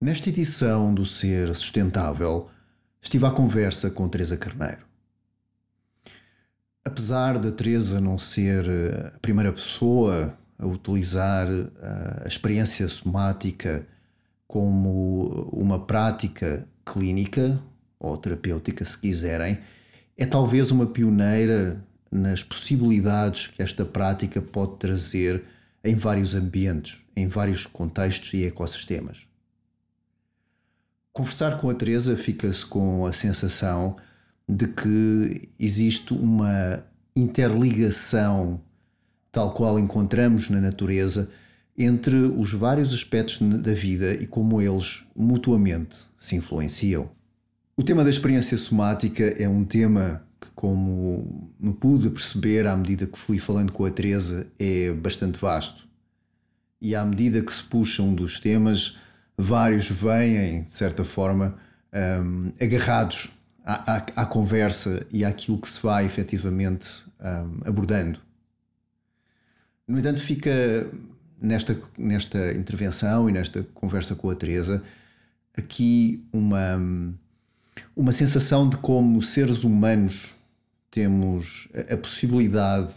Nesta edição do Ser Sustentável, estive à conversa com Teresa Carneiro. Apesar da Teresa não ser eh, a primeira pessoa a utilizar eh, a experiência somática como uma prática clínica ou terapêutica, se quiserem, é talvez uma pioneira nas possibilidades que esta prática pode trazer em vários ambientes, em vários contextos e ecossistemas. Conversar com a Teresa fica-se com a sensação de que existe uma interligação, tal qual encontramos na natureza, entre os vários aspectos da vida e como eles mutuamente se influenciam. O tema da experiência somática é um tema que, como me pude perceber à medida que fui falando com a Teresa, é bastante vasto. E à medida que se puxam dos temas, vários vêm, de certa forma, um, agarrados à, à, à, conversa e àquilo que se vai efetivamente um, abordando. No entanto, fica nesta, nesta intervenção e nesta conversa com a Teresa aqui uma, uma sensação de como seres humanos temos a possibilidade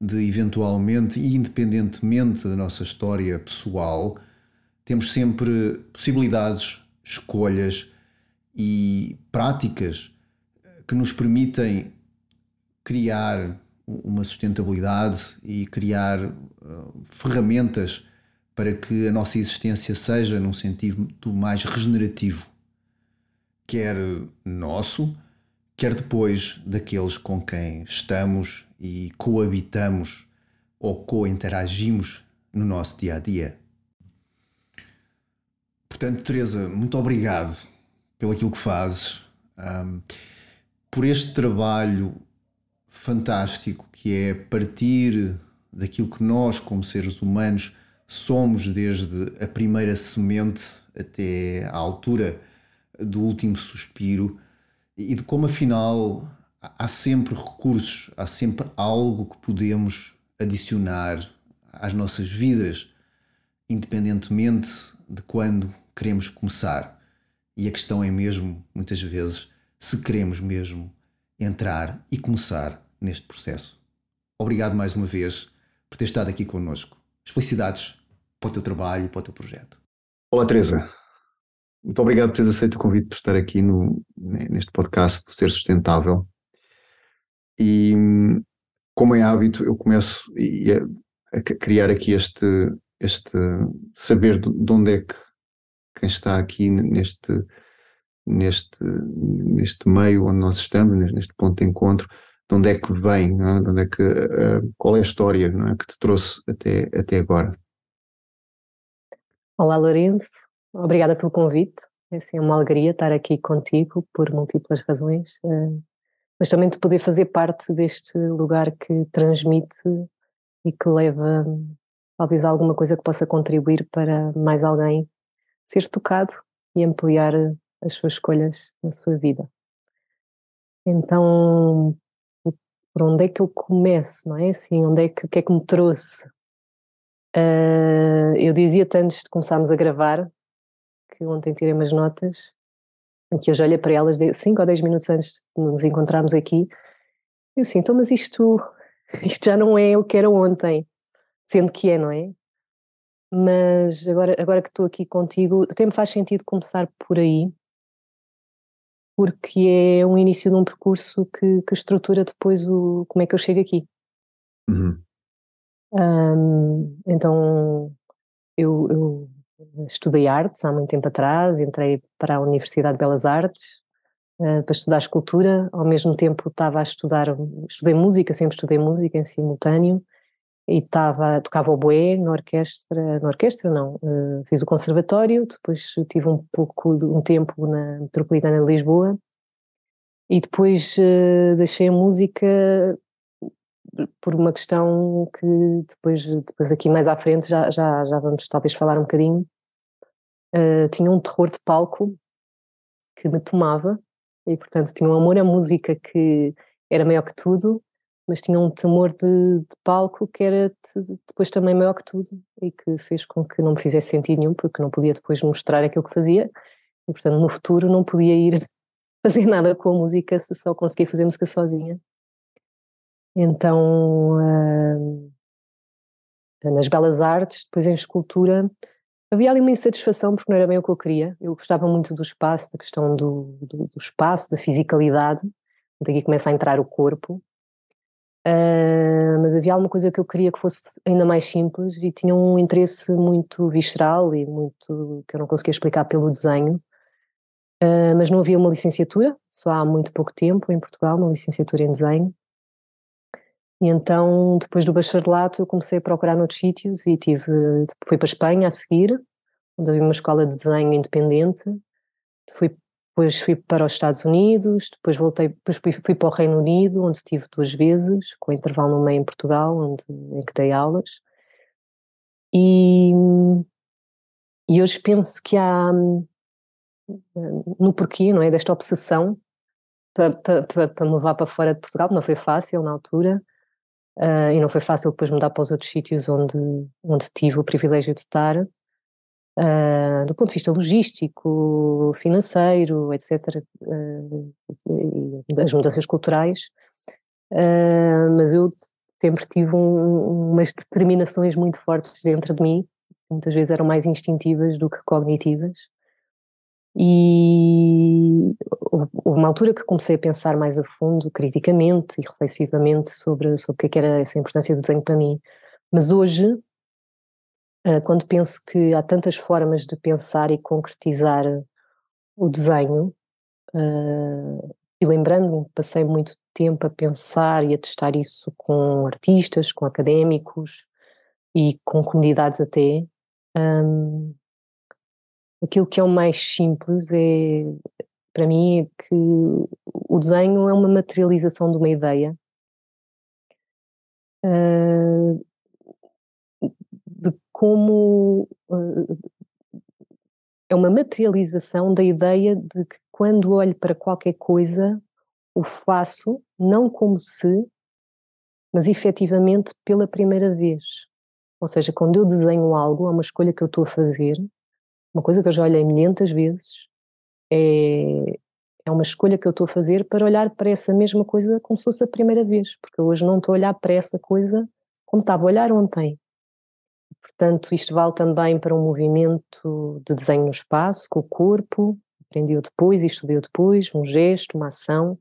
de eventualmente e independentemente da nossa história pessoal, temos sempre possibilidades, escolhas e práticas que nos permitem criar uma sustentabilidade e criar uh, ferramentas para que a nossa existência seja num sentido mais regenerativo, quer nosso, quer depois daqueles com quem estamos e coabitamos ou co-interagimos no nosso dia a dia. Portanto, Teresa, muito obrigado pelo aquilo que fazes, um, por este trabalho fantástico que é partir daquilo que nós, como seres humanos, somos desde a primeira semente até à altura do último suspiro e de como afinal há sempre recursos, há sempre algo que podemos adicionar às nossas vidas, independentemente de quando queremos começar. E a questão é mesmo, muitas vezes, se queremos mesmo entrar e começar neste processo. Obrigado mais uma vez por ter estado aqui connosco. Felicidades para o teu trabalho e para o teu projeto. Olá, Teresa. Muito obrigado por teres aceito o convite por estar aqui no, neste podcast do Ser Sustentável. E como é hábito, eu começo a, criar aqui este, este saber de onde é que quem está aqui neste, neste, neste meio onde nós estamos, neste ponto de encontro, de onde é que vem, é? de onde é que, uh, qual é a história não é? que te trouxe até, até agora. Olá Lourenço, Obrigada pelo convite. É assim, uma alegria estar aqui contigo por múltiplas razões, eh, mas também de poder fazer parte deste lugar que transmite e que leva talvez alguma coisa que possa contribuir para mais alguém ser tocado e ampliar as suas escolhas na sua vida. Então, por onde é que eu começo, não é? Assim, onde é que, o que é que me trouxe? Uh, eu dizia-te antes de começarmos a gravar que ontem tirei umas notas, que já olhei para elas 5 ou 10 minutos antes de nos encontrarmos aqui. Eu assim, então, mas isto, isto já não é o que era ontem, sendo que é, não é? Mas agora, agora que estou aqui contigo, até me faz sentido começar por aí, porque é um início de um percurso que, que estrutura depois o, como é que eu chego aqui. Uhum. Um, então, eu, eu estudei artes há muito tempo atrás, entrei para a Universidade de Belas Artes uh, para estudar escultura, ao mesmo tempo estava a estudar, estudei música, sempre estudei música em simultâneo, e estava, tocava oboé na orquestra, na orquestra não, uh, fiz o conservatório, depois tive um pouco, um tempo na Metropolitana de Lisboa, e depois uh, deixei a música por uma questão que depois, depois aqui mais à frente já, já, já vamos talvez falar um bocadinho, uh, tinha um terror de palco que me tomava e portanto tinha um amor à música que era maior que tudo, mas tinha um temor de, de palco que era depois também maior que tudo e que fez com que não me fizesse sentido nenhum, porque não podia depois mostrar aquilo que fazia e, portanto, no futuro não podia ir fazer nada com a música se só conseguia fazer música sozinha. Então, uh, nas belas artes, depois em escultura, havia ali uma insatisfação porque não era bem o que eu queria. Eu gostava muito do espaço, da questão do, do, do espaço, da fisicalidade. Daqui começa a entrar o corpo. Uh, mas havia alguma coisa que eu queria que fosse ainda mais simples e tinha um interesse muito visceral e muito que eu não conseguia explicar pelo desenho. Uh, mas não havia uma licenciatura, só há muito pouco tempo em Portugal, uma licenciatura em desenho. E então, depois do bacharelato, eu comecei a procurar noutros sítios e tive, fui para a Espanha a seguir, onde havia uma escola de desenho independente. Fui depois fui para os Estados Unidos, depois voltei, depois fui, fui, para o Reino Unido, onde estive duas vezes, com intervalo no meio em Portugal, onde, em que dei aulas. E, e hoje penso que há, no porquê, não é, desta obsessão para, para, para me levar para fora de Portugal, não foi fácil na altura, uh, e não foi fácil depois mudar para os outros sítios onde, onde tive o privilégio de estar, uh, do ponto de vista logístico, financeiro, etc., uh, e das mudanças culturais, uh, mas eu sempre tive um, umas determinações muito fortes dentro de mim, muitas vezes eram mais instintivas do que cognitivas, e houve uma altura que comecei a pensar mais a fundo, criticamente e reflexivamente sobre, sobre o que, é era essa importância do desenho para mim. Mas hoje quando penso que há tantas formas de pensar e concretizar o desenho, uh, e lembrando-me, passei muito tempo a pensar e a testar isso com artistas, com académicos e com comunidades até. Um, aquilo que é o mais simples é, para mim, é que o desenho é uma materialização de uma ideia. Uh, de como uh, é uma materialização da ideia de que quando olho para qualquer coisa, o faço não como se, mas efetivamente pela primeira vez. Ou seja, quando eu desenho algo, é uma escolha que eu estou a fazer, uma coisa que eu já olhei milhentas vezes, é, é uma escolha que eu estou a fazer para olhar para essa mesma coisa como se fosse a primeira vez, porque hoje não estou a olhar para essa coisa como estava a olhar ontem. Portanto, isto vale também para um movimento de desenho no espaço, com o corpo, aprendi depois e estudei depois, um gesto, uma ação.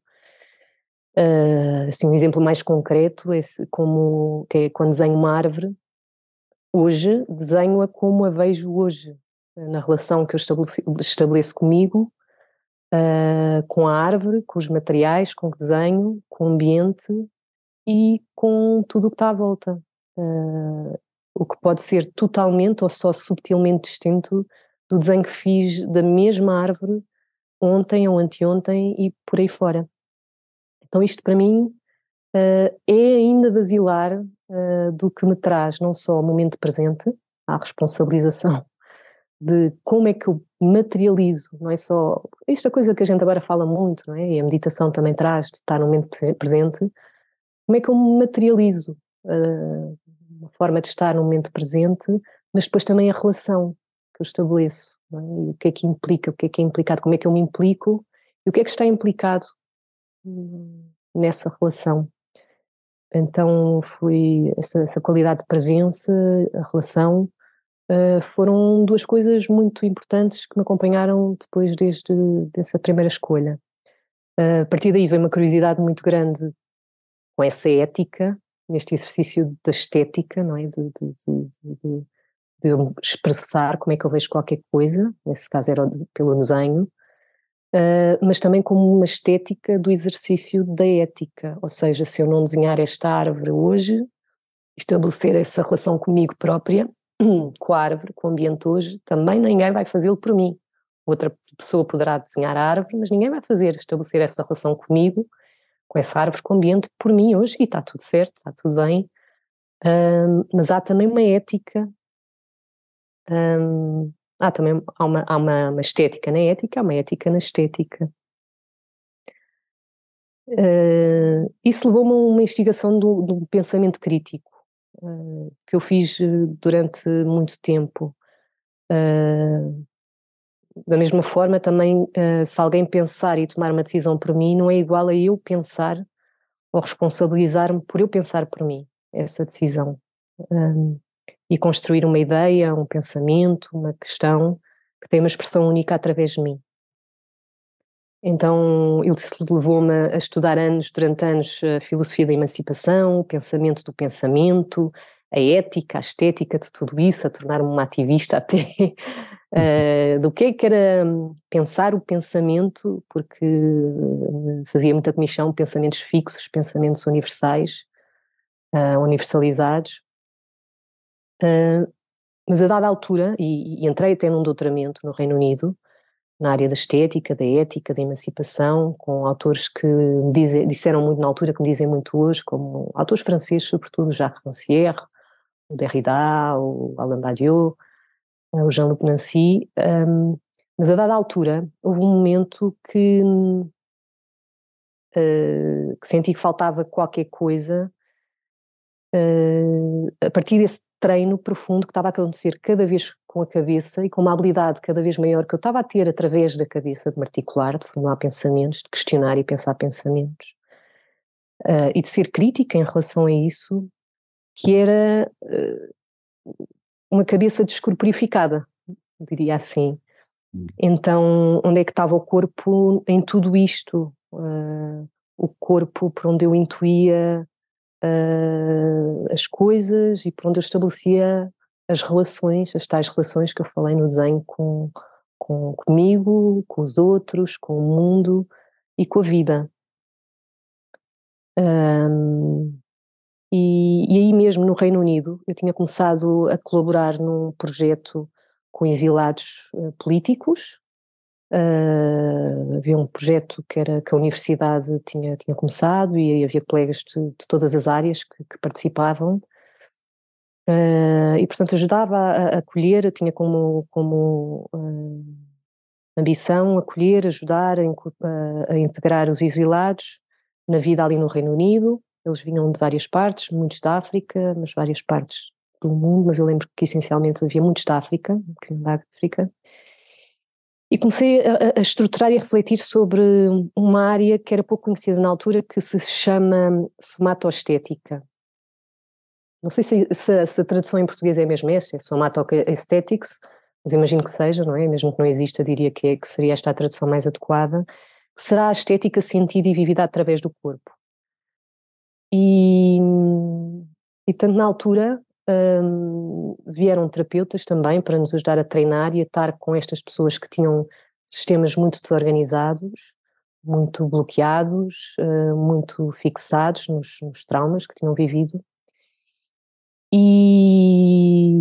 Uh, assim, um exemplo mais concreto é como que é quando desenho uma árvore, hoje desenho-a como a vejo hoje, na relação que eu estabeleço, comigo, uh, com a árvore, com os materiais com que desenho, com o ambiente e com tudo o que está à volta. Uh, o que pode ser totalmente ou só subtilmente distinto do desenho que fiz da mesma árvore ontem ou anteontem e por aí fora. Então isto para mim uh, é ainda basilar uh, do que me traz não só o momento presente, a responsabilização de como é que eu materializo, não é só esta coisa que a gente agora fala muito, não é? E a meditação também traz de estar no momento presente, como é que eu materializo uh, uma forma de estar no momento presente, mas depois também a relação que eu estabeleço, é? o que é que implica, o que é que é implicado, como é que eu me implico e o que é que está implicado hum, nessa relação. Então foi essa, essa qualidade de presença, a relação, uh, foram duas coisas muito importantes que me acompanharam depois desde dessa primeira escolha. Uh, a partir daí veio uma curiosidade muito grande com essa ética neste exercício da estética, não é? De, de, de, de, expressar como é que eu vejo qualquer coisa, nesse caso era pelo desenho, uh, mas também como uma estética do exercício da ética, ou seja, se eu não desenhar esta árvore hoje, estabelecer essa relação comigo própria, com a árvore, com o ambiente hoje, também ninguém vai fazê-lo por mim. Outra pessoa poderá desenhar a árvore, mas ninguém vai fazer, estabelecer essa relação comigo com essa árvore, com o ambiente, por mim hoje, e está tudo certo, está tudo bem, um, mas há também uma ética, um, há também há uma, há uma, uma, estética na ética, há uma ética na estética. Uh, isso levou-me a uma investigação do, do pensamento crítico, uh, que eu fiz durante muito tempo. Uh, da mesma forma, também, se alguém pensar e tomar uma decisão por mim, não é igual a eu pensar ou responsabilizar-me por eu pensar por mim essa decisão. E construir uma ideia, um pensamento, uma questão que tem uma expressão única através de mim. Então, ele levou-me a estudar anos, durante anos, a filosofia da emancipação, o pensamento do pensamento, a ética, a estética de tudo isso, a tornar-me uma ativista até uh, do que é que era pensar o pensamento, porque fazia muita comissão, pensamentos fixos, pensamentos universais, uh, universalizados. Uh, mas a dada altura, e, e entrei até num doutoramento no Reino Unido, na área da estética, da ética, da emancipação, com autores que dizem, disseram muito na altura, que me dizem muito hoje, como autores franceses, sobretudo Jacques Rancière, o Derrida, o Alain Badiou, eh, o Jean-Luc Nancy, um, mas a dada altura houve um momento que, uh, que senti que faltava qualquer coisa uh, a partir desse treino profundo que estava a acontecer cada vez com a cabeça e com uma habilidade cada vez maior que eu estava a ter através da cabeça de me articular, de formar pensamentos, de questionar e pensar pensamentos. Uh, e de ser crítica em relação a isso, que era uma cabeça descorporificada, diria assim. Hum. Então, onde é que estava o corpo em tudo isto? Uh, o corpo por onde eu intuía uh, as coisas e por onde eu estabelecia as relações, as tais relações que eu falei no desenho com, com comigo, com os outros, com o mundo e com a vida. Um, e, e, aí mesmo no Reino Unido eu tinha começado a colaborar num projeto com exilados uh, políticos. Uh, havia um projeto que era que a universidade tinha, tinha começado e havia colegas de, de todas as áreas que, que participavam. Uh, e portanto ajudava a, acolher, tinha como, como ambição acolher, ajudar a, a, integrar os exilados na vida ali no Reino Unido, eles vinham de várias partes, muitos da África, mas várias partes do mundo, mas eu lembro que essencialmente havia muitos da África, da África, e comecei a, a, estruturar e a refletir sobre uma área que era pouco conhecida na altura, que se chama somatoestética. Não sei se, se, se a tradução em português é mesmo essa, é somatoaesthetics, mas imagino que seja, não é? Mesmo que não exista, diria que, é, que seria esta a tradução mais adequada, que será a estética sentida e vivida através do corpo. E, e portanto, na altura, um, vieram terapeutas também para nos ajudar a treinar e a estar com estas pessoas que tinham sistemas muito desorganizados, muito bloqueados, uh, muito fixados nos, nos, traumas que tinham vivido. E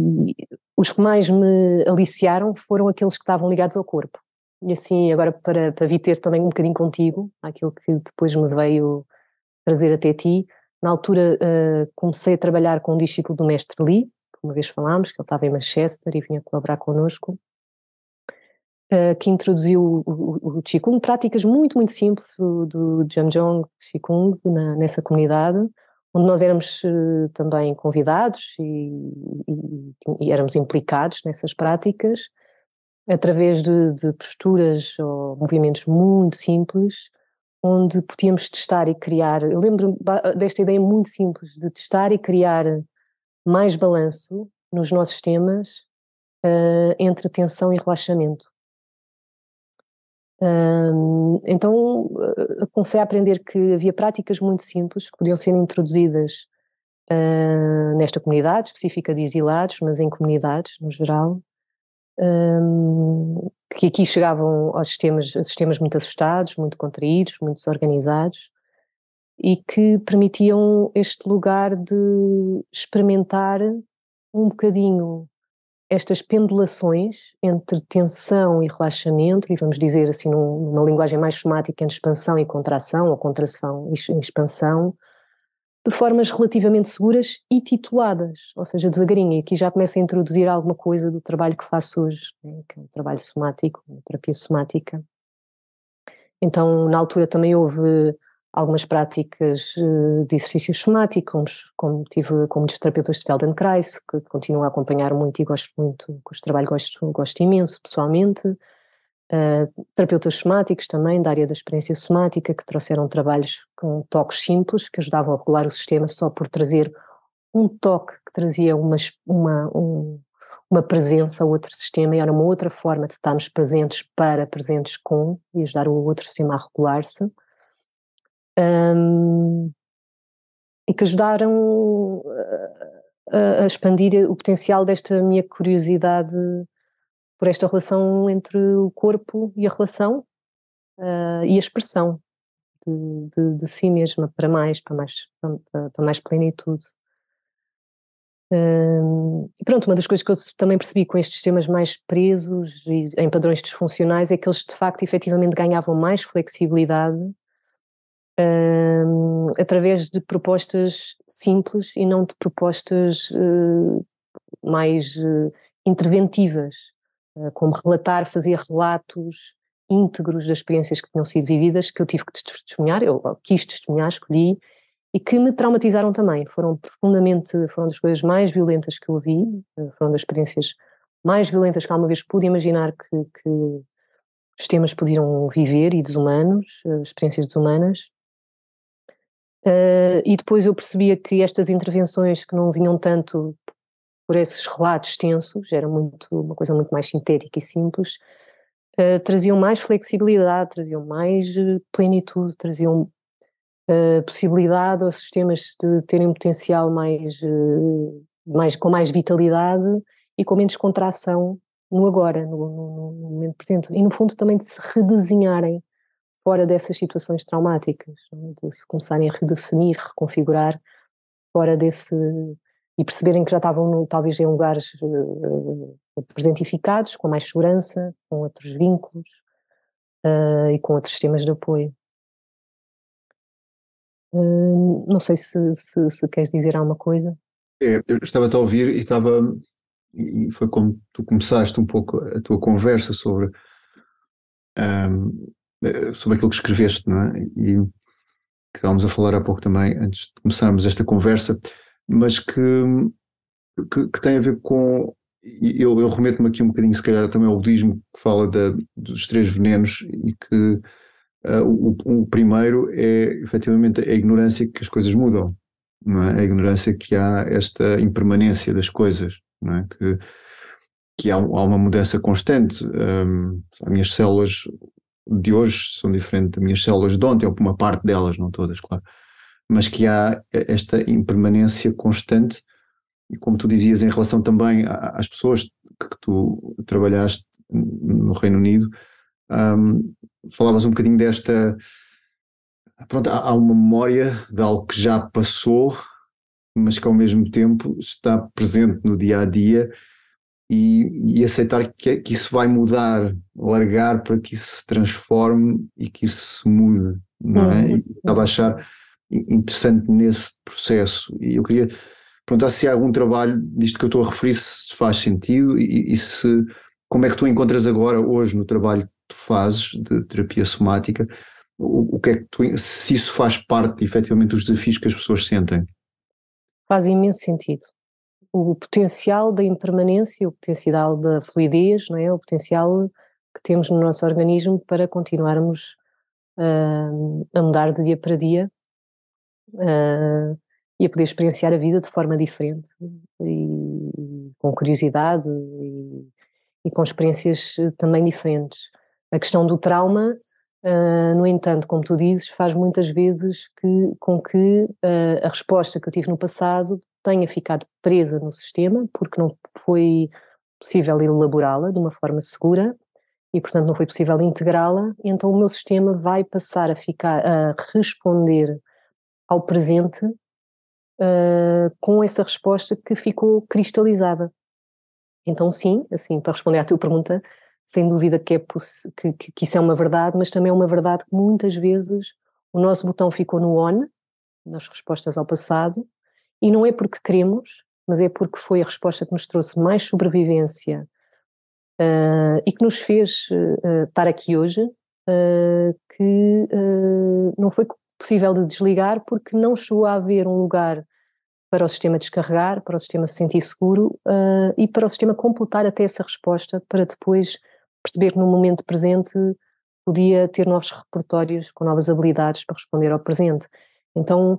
os que mais me aliciaram foram aqueles que estavam ligados ao corpo. E assim, agora para, para vir ter também um bocadinho contigo, aquilo que depois me veio trazer até ti, na altura uh, comecei a trabalhar com um discípulo do mestre Lee, que uma vez falámos, que ele estava em Manchester e vinha colaborar connosco, uh, que introduziu o, o, o Qigong, práticas muito, muito simples do, do Jamjong Qigong na, nessa comunidade, onde nós éramos uh, também convidados e, e, e, éramos implicados nessas práticas, através de, de posturas ou movimentos muito simples, onde podíamos testar e criar. Eu lembro desta ideia muito simples de testar e criar mais balanço nos nossos temas uh, entre tensão e relaxamento. Um, então uh, comecei a aprender que havia práticas muito simples que podiam ser introduzidas uh, nesta comunidade específica de exilados, mas em comunidades no geral, um, que aqui chegavam aos sistemas, a sistemas muito assustados, muito contraídos, muito desorganizados, e que permitiam este lugar de experimentar um bocadinho estas pendulações entre tensão e relaxamento, e vamos dizer assim numa linguagem mais somática, entre expansão e contração, ou contração e expansão, de formas relativamente seguras e tituladas, ou seja, devagarinho. E aqui já começa a introduzir alguma coisa do trabalho que faço hoje, né, que é um trabalho somático, uma terapia somática. Então, na altura também houve algumas práticas uh, de exercício somático, como, como tive com muitos terapeutas de Feldenkrais, que continuo a acompanhar muito e gosto muito, com os trabalho gosto, gosto imenso pessoalmente. Uh, terapeutas somáticos também, da área da experiência somática, que trouxeram trabalhos com toques simples, que ajudavam a regular o sistema só por trazer um toque que trazia uma, uma, um, uma presença a outro sistema e era uma outra forma de estarmos presentes para presentes com e ajudar o outro sistema a regular-se. Um, e que ajudaram a, a, expandir o potencial desta minha curiosidade por esta relação entre o corpo e a relação uh, e a expressão de, de, de, si mesma para mais, para mais, para, para mais plenitude. Uh, pronto, uma das coisas que eu também percebi com estes sistemas mais presos e em padrões disfuncionais é que eles de facto efetivamente ganhavam mais flexibilidade uh, através de propostas simples e não de propostas mais interventivas, como relatar, fazer relatos íntegros das experiências que tinham sido vividas, que eu tive que testemunhar, eu quis testemunhar, escolhi, e que me traumatizaram também. Foram profundamente, foram das coisas mais violentas que eu vi, uh, foram das experiências mais violentas que alguma vez pude imaginar que, que os temas podiam viver e desumanos, uh, experiências desumanas. Uh, e depois eu percebia que estas intervenções que não vinham tanto por esses relatos extensos, era muito, uma coisa muito mais sintética e simples, uh, traziam mais flexibilidade, traziam mais eh, plenitude, traziam uh, possibilidade aos sistemas de terem um potencial mais, mais, com mais vitalidade e com menos contração no agora, no, no, no momento presente. E no fundo também de se redesenharem fora dessas situações traumáticas, de se começarem a redefinir, reconfigurar fora desse e perceberem que já estavam talvez em lugares presentificados, com mais segurança, com outros vínculos uh, e com outros sistemas de apoio. Uh, não sei se, se, se, queres dizer alguma coisa. É, eu estava a ouvir e estava, e foi como tu começaste um pouco a tua conversa sobre um, eh, sobre aquilo que escreveste, não é? E que estávamos a falar há pouco também, antes de começarmos esta conversa, mas que, que, que tem a ver com. Eu, eu remeto-me aqui um bocadinho, se calhar, também ao budismo, que fala da, dos três venenos e que uh, o, o, primeiro é efetivamente a ignorância que as coisas mudam, não é? A ignorância que há esta impermanência das coisas, não é? Que, que há, há uma mudança constante. Um, as minhas células de hoje são diferentes das minhas células de ontem, ou uma parte delas, não todas, claro, mas que há esta impermanência constante, e como tu dizias, em relação também às pessoas que tu trabalhaste no Reino Unido, um, falavas um bocadinho desta. Pronto, há uma memória de algo que já passou, mas que ao mesmo tempo está presente no dia a dia e, e aceitar que, que, isso vai mudar, largar para que isso se transforme e que isso se mude, não é? Uhum. estava a achar interessante nesse processo e eu queria perguntar se há algum trabalho disto que eu estou a referir, se faz sentido e, e se como é que tu encontras agora, hoje, no trabalho que tu fazes de terapia somática, o, o que é que tu, se isso faz parte efetivamente dos desafios que as pessoas sentem? Faz imenso sentido o potencial da impermanência, o potencial da fluidez, não é? o potencial que temos no nosso organismo para continuarmos uh, a mudar de dia para dia uh, e a poder experienciar a vida de forma diferente e, com curiosidade e, e, com experiências também diferentes. A questão do trauma, uh, no entanto, como tu dizes, faz muitas vezes que, com que a resposta que eu tive no passado tenha ficado presa no sistema, porque não foi possível elaborá-la de uma forma segura e, portanto, não foi possível integrá-la, então o meu sistema vai passar a ficar a responder ao presente uh, com essa resposta que ficou cristalizada. Então, sim, assim, para responder à tua pergunta, sem dúvida que, é que, que isso é uma verdade, mas também é uma verdade que muitas vezes o nosso botão ficou no on, nas respostas ao passado, e não é porque queremos, mas é porque foi a resposta que nos trouxe mais sobrevivência uh, e que nos fez uh, estar aqui hoje, uh, que não foi possível de desligar porque não chegou a haver um lugar para o sistema descarregar, para o sistema se sentir seguro uh, e para o sistema completar até essa resposta para depois perceber que no momento presente podia ter novos repertórios com novas habilidades para responder ao presente. Então,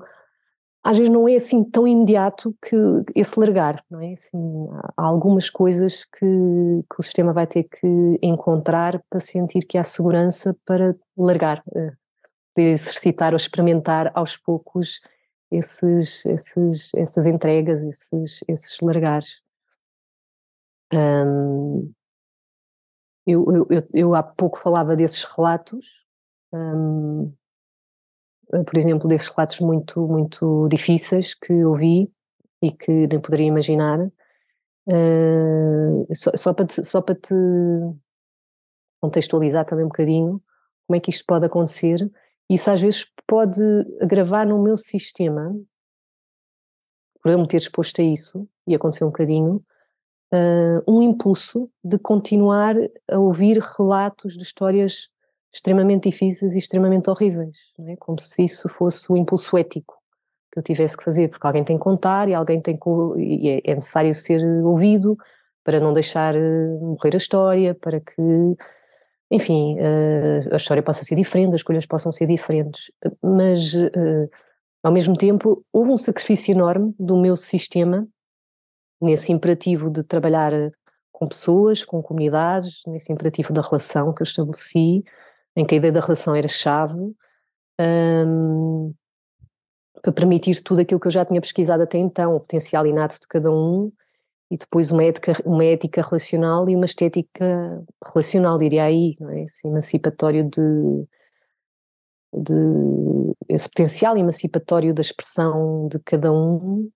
às vezes não é assim tão imediato que esse largar, não é? Assim, há algumas coisas que, que, o sistema vai ter que encontrar para sentir que há segurança para largar, eh, de exercitar ou experimentar aos poucos esses, esses, essas entregas, esses, esses largares. Eu, eu, eu, há pouco falava desses relatos, um, por exemplo, desses relatos muito, muito difíceis que ouvi e que nem poderia imaginar. Uh, só, só, para te, só para te contextualizar também um bocadinho como é que isto pode acontecer isso às vezes pode agravar no meu sistema, por eu me ter exposto a isso, e aconteceu um bocadinho, uh, um impulso de continuar a ouvir relatos de histórias extremamente difíceis e extremamente horríveis, é? como se isso fosse o impulso ético que eu tivesse que fazer, porque alguém tem que contar e alguém tem que, e é, é necessário ser ouvido para não deixar ah, morrer a história, para que enfim, uh, a história possa ser diferente, as escolhas possam ser diferentes, mas uh, ao mesmo tempo houve um sacrifício enorme do meu sistema nesse imperativo de trabalhar com pessoas, com comunidades, nesse imperativo da relação que eu estabeleci, em que a ideia da relação era chave, um, para permitir tudo aquilo que eu já tinha pesquisado até então, o potencial inato de cada um, e depois uma ética, uma ética relacional e uma estética relacional, diria aí, não é? Esse emancipatório de, de esse potencial emancipatório da expressão de cada um,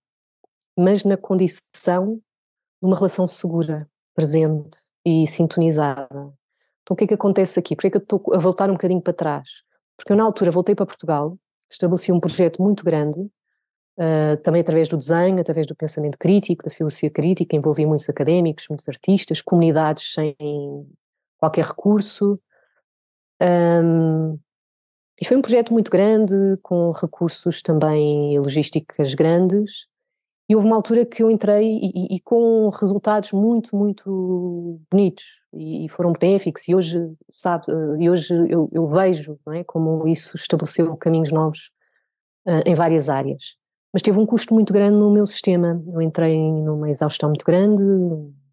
mas na condição de uma relação segura, presente e sintonizada. Então o que é que acontece aqui? Por que é que eu estou a voltar um bocadinho para trás? Porque eu na altura voltei para Portugal, estabeleci um projeto muito grande Uh, também através do desenho, através do pensamento crítico, da filosofia crítica, envolvi muitos académicos, muitos artistas, comunidades sem qualquer recurso. Um, e foi um projeto muito grande, com recursos também logísticas grandes. E houve uma altura que eu entrei e, e, e com resultados muito, muito bonitos e, e, foram benéficos. E hoje, sabe, e hoje eu, eu vejo é, como isso estabeleceu caminhos novos uh, em várias áreas mas teve um custo muito grande no meu sistema. Eu entrei numa exaustão muito grande,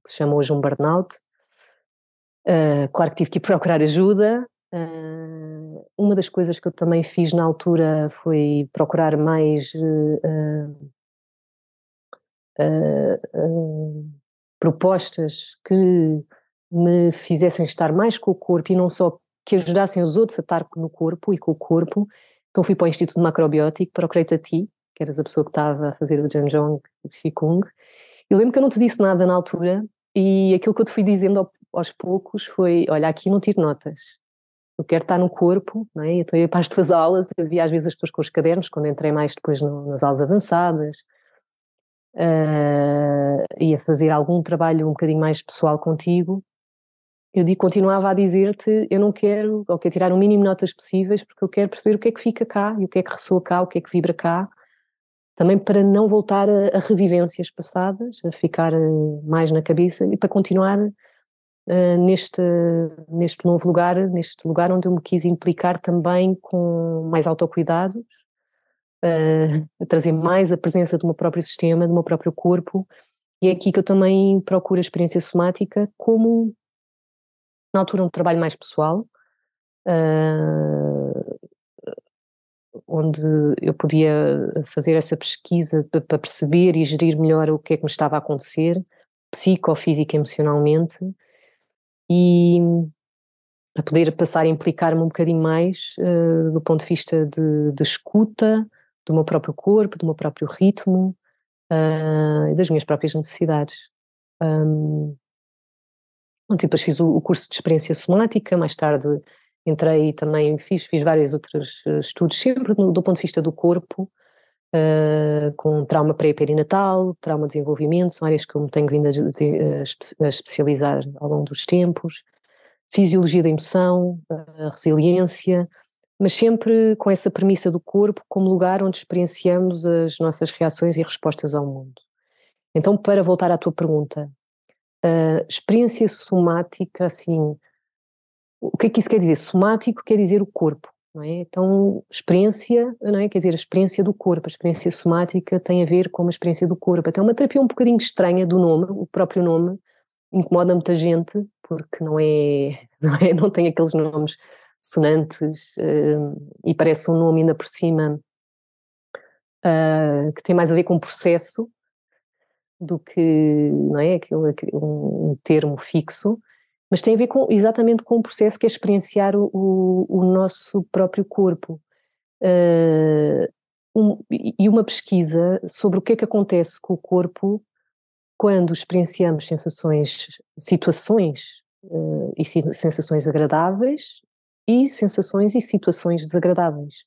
que se chama hoje um burnout. Uh, claro que tive que ir procurar ajuda. Uh, uma das coisas que eu também fiz na altura foi procurar mais uh, propostas que me fizessem estar mais com o corpo e não só que ajudassem os outros a estar no corpo e com o corpo. Então fui para o Instituto de Macrobiótico, procurei-te a ti, que eras a pessoa que estava a fazer o Janjong Qigong. Eu lembro que eu não te disse nada na altura e aquilo que eu te fui dizendo aos poucos foi: olha, aqui não tiro notas. Eu quero estar no corpo, não é? então eu ia para as tuas aulas, eu via às vezes as pessoas com os cadernos, quando entrei mais depois no, nas aulas avançadas, uh, ia fazer algum trabalho um bocadinho mais pessoal contigo, eu digo, continuava a dizer-te, eu não quero, ou quero tirar o mínimo notas possíveis, porque eu quero perceber o que é que fica cá, e o que é que ressoa cá, o que é que vibra cá, também para não voltar a, a revivências passadas, a ficar eh, mais na cabeça e para continuar uh, neste, neste novo lugar, neste lugar onde eu me quis implicar também com mais autocuidados, uh, a trazer mais a presença do meu próprio sistema, do meu próprio corpo, e é aqui que eu também procuro a experiência somática como, na altura, um trabalho mais pessoal, uh, onde eu podia fazer essa pesquisa para perceber e gerir melhor o que é que me estava a acontecer, psicofísica, emocionalmente, e a poder passar a implicar-me um bocadinho mais uh, do ponto de vista de, de, escuta do meu próprio corpo, do meu próprio ritmo uh, e das minhas próprias necessidades. Um, depois fiz o, o curso de experiência somática, mais tarde entrei também, fiz, fiz vários outros eh, estudos, sempre do, do ponto de vista do corpo, uh, com trauma pré-perinatal, trauma de desenvolvimento, são áreas que eu me tenho vindo a, a, especializar ao longo dos tempos, fisiologia da emoção, a resiliência, mas sempre com essa premissa do corpo como lugar onde experienciamos as nossas reações e respostas ao mundo. Então, para voltar à tua pergunta, experiência somática, assim, o que é que isso quer dizer? Somático quer dizer o corpo, não é? Então, experiência, não é? Quer dizer, a experiência do corpo, a experiência somática tem a ver com a experiência do corpo. Até uma terapia um bocadinho estranha do nome, o próprio nome, incomoda muita gente, porque não é, não, é, não tem aqueles nomes sonantes uh, e parece um nome ainda por cima uh, que tem mais a ver com processo do que não é um termo fixo, mas tem a ver com, exatamente com o processo que é experienciar o, o, o nosso próprio corpo. Uh, um, e uma pesquisa sobre o que é que acontece com o corpo quando experienciamos sensações, situações uh, e sensações agradáveis e sensações e situações desagradáveis.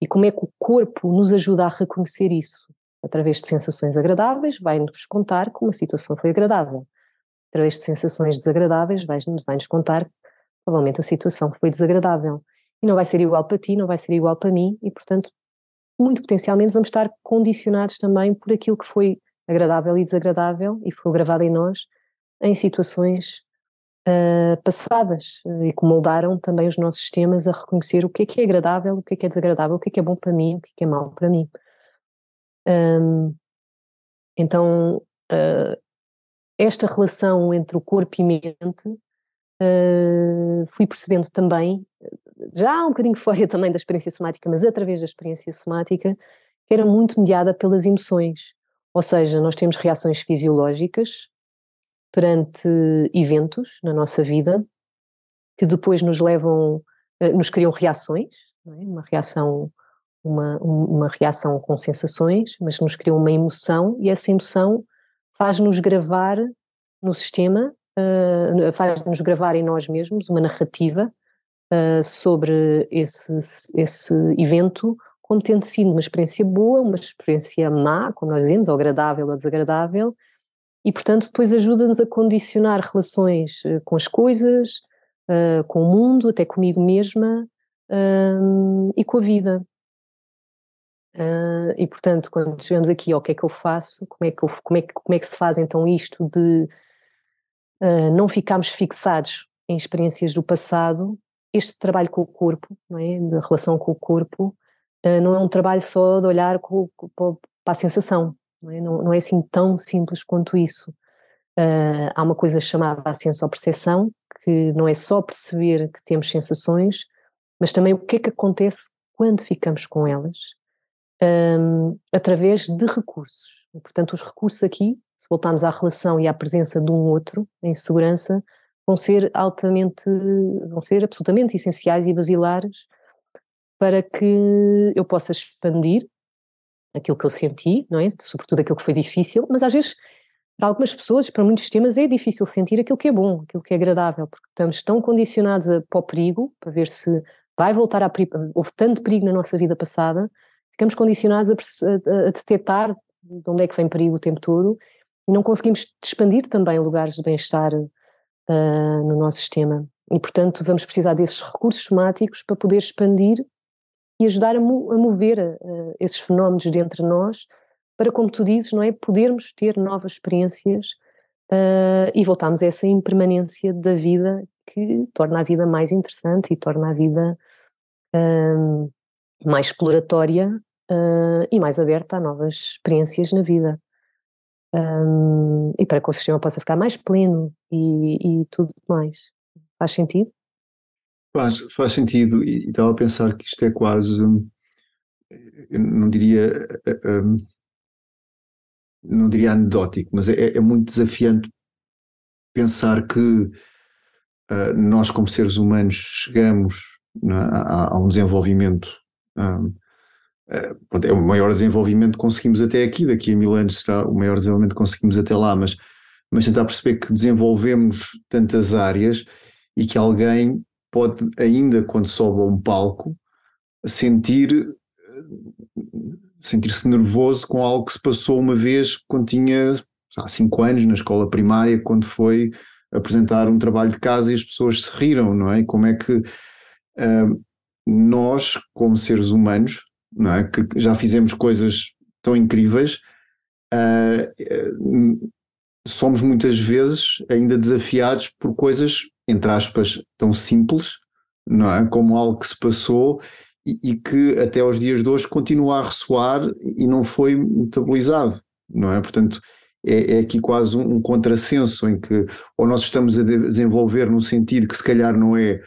E como é que o corpo nos ajuda a reconhecer isso? Através de sensações agradáveis, vai-nos contar que uma situação foi agradável. Através de sensações desagradáveis, vai-nos vai contar provavelmente a situação foi desagradável. E não vai ser igual para ti, não vai ser igual para mim, e portanto, muito potencialmente vamos estar condicionados também por aquilo que foi agradável e desagradável e foi gravado em nós em situações uh, passadas e que moldaram também os nossos sistemas a reconhecer o que é que é agradável, o que é que é desagradável, o que é que é bom para mim, o que é que é mau para mim. Um, então, uh, esta relação entre o corpo e mente uh, fui percebendo também, já um bocadinho fora também da experiência somática, mas através da experiência somática, que era muito mediada pelas emoções. Ou seja, nós temos reações fisiológicas perante eventos na nossa vida que depois nos levam, eh, nos criam reações, é? uma reação uma, uma reação com sensações, mas nos criam uma emoção e essa emoção faz-nos gravar no sistema, uh, faz-nos gravar em nós mesmos uma narrativa uh, sobre esse, esse evento como tendo sido uma experiência boa, uma experiência má, como nós dizemos, ou agradável ou desagradável, e portanto depois ajuda-nos a condicionar relações uh, com as coisas, com o mundo, até comigo mesma e com a vida. E portanto, quando chegamos aqui, o que é que eu faço? Como é que, eu, como é que, como é que se faz então isto de não ficarmos fixados em experiências do passado? Este trabalho com o corpo, não é? de relação com o corpo, não é um trabalho só de olhar com, com, para a sensação, não é? Não, não é assim tão simples quanto isso. Uh, há uma coisa chamada a sensoperceção, que não é só perceber que temos sensações, mas também o que é que acontece quando ficamos com elas, um, através de recursos. Portanto, os recursos aqui, se voltarmos à relação e à presença de um outro em segurança, vão ser altamente, vão ser absolutamente essenciais e basilares para que eu possa expandir aquilo que eu senti, não é? Sobretudo aquilo que foi difícil, mas às vezes para algumas pessoas, para muitos temas, é difícil sentir aquilo que é bom, aquilo que é agradável, porque estamos tão condicionados a, para o perigo, para ver se vai voltar a perigo. Houve tanto perigo na nossa vida passada, ficamos condicionados a, a, detectar de onde é que vem perigo o tempo todo e não conseguimos expandir também lugares de bem-estar uh, no nosso sistema. E, portanto, vamos precisar desses recursos somáticos para poder expandir e ajudar a, mo a mover uh, esses fenómenos dentro de nós para, como tu dizes, não é, podermos ter novas experiências uh, e voltarmos a essa impermanência da vida que torna a vida mais interessante e torna a vida mais exploratória uh, e mais aberta a novas experiências na vida. Um, e para que o sistema possa ficar mais pleno e, e tudo mais. Faz sentido? Faz, faz sentido, e, estava a pensar que isto é quase, eu não diria, um, não diria anedótico, mas é, é muito desafiante pensar que nós, como seres humanos, chegamos é, a, a, um desenvolvimento. Um, é o maior desenvolvimento que conseguimos até aqui, daqui a mil anos será o maior desenvolvimento que conseguimos até lá, mas, mas tentar perceber que desenvolvemos tantas áreas e que alguém pode ainda quando sobe a um palco sentir sentir-se nervoso com algo que se passou uma vez quando tinha há cinco anos na escola primária quando foi apresentar um trabalho de casa e as pessoas se riram, não é? Como é que uh, nós, como seres humanos, não é? que já fizemos coisas tão incríveis, uh, somos muitas vezes ainda desafiados por coisas, entre aspas, tão simples, não é? Como algo que se passou e, e que até aos dias de hoje continua a ressoar e não foi metabolizado, não é? Portanto, é, é, aqui quase um, um contrassenso em que ou nós estamos a desenvolver num sentido que se calhar não é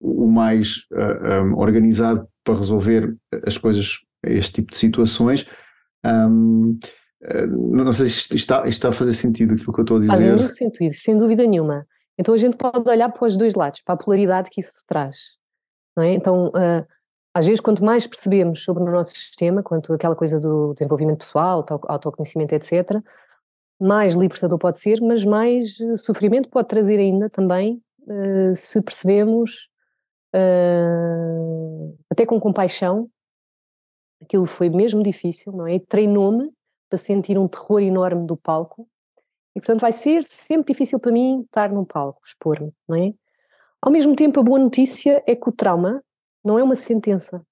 o mais uh, ah, um, organizado para resolver as coisas, este tipo de situações. Um, uh, não sei se isto está, está a fazer sentido aquilo que eu estou a dizer. Faz muito sentido, sem dúvida nenhuma. Então a gente pode olhar para os dois lados, para a polaridade que isso traz. É? Então, uh, às vezes, quanto mais percebemos sobre o nosso sistema, quanto aquela coisa do desenvolvimento pessoal, autoconhecimento, etc., mais libertador pode ser, mas mais eh, sofrimento pode trazer ainda também, uh, se percebemos, uh, até com compaixão, aquilo foi mesmo difícil, não é? Treinou-me para sentir um terror enorme do palco, e portanto vai ser sempre difícil para mim estar num palco, expor-me, não é? Ao mesmo tempo, a boa notícia é que o trauma não é uma sentença.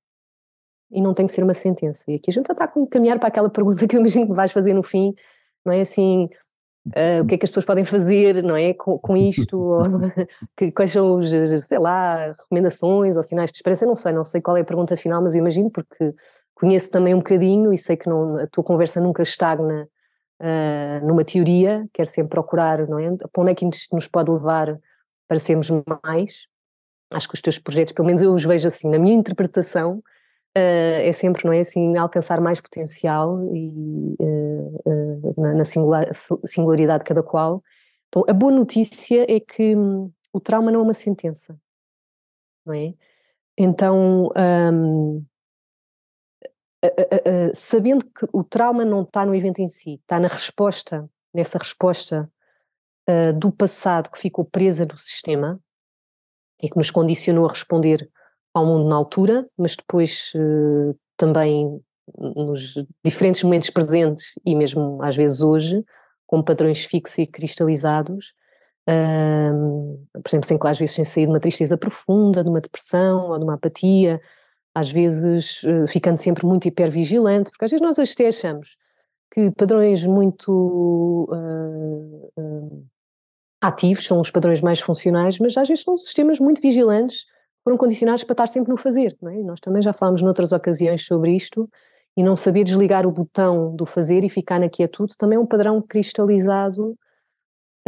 E não tem que ser uma sentença. E aqui a gente já está a caminhar para aquela pergunta que eu imagino que vais fazer no fim, não é assim, uh, o que é que as pessoas podem fazer, não é, com, com isto, ou, que, quais são os, sei lá, recomendações ou sinais de esperança, eu não sei, não sei qual é a pergunta final, mas eu imagino porque conheço também um bocadinho e sei que não, a tua conversa nunca estagna uh, numa teoria, quer sempre procurar, não é, para onde é que nos pode levar para sermos mais, acho que os teus projetos, pelo menos eu os vejo assim, na minha interpretação, Uh, é sempre, não é assim, alcançar mais potencial e uh, uh, na, na singular, singularidade de cada qual. Então, a boa notícia é que hum, o trauma não é uma sentença, não é? Então, um, sabendo que o trauma não está no evento em si, está na resposta, nessa resposta do passado que ficou presa no sistema e que nos condicionou a responder ao mundo na altura, mas depois uh, também nos diferentes momentos presentes e mesmo às vezes hoje, com padrões fixos e cristalizados, uh, por exemplo, sem, às vezes sem sair de uma tristeza profunda, de uma depressão ou de uma apatia, às vezes uh, ficando sempre muito hipervigilante, porque às vezes nós até achamos que padrões muito uh, ativos são os padrões mais funcionais, mas às vezes são sistemas muito vigilantes foram condicionados para estar sempre no fazer. É? Nós também já falámos noutras ocasiões sobre isto e não saber desligar o botão do fazer e ficar na quietude também é um padrão cristalizado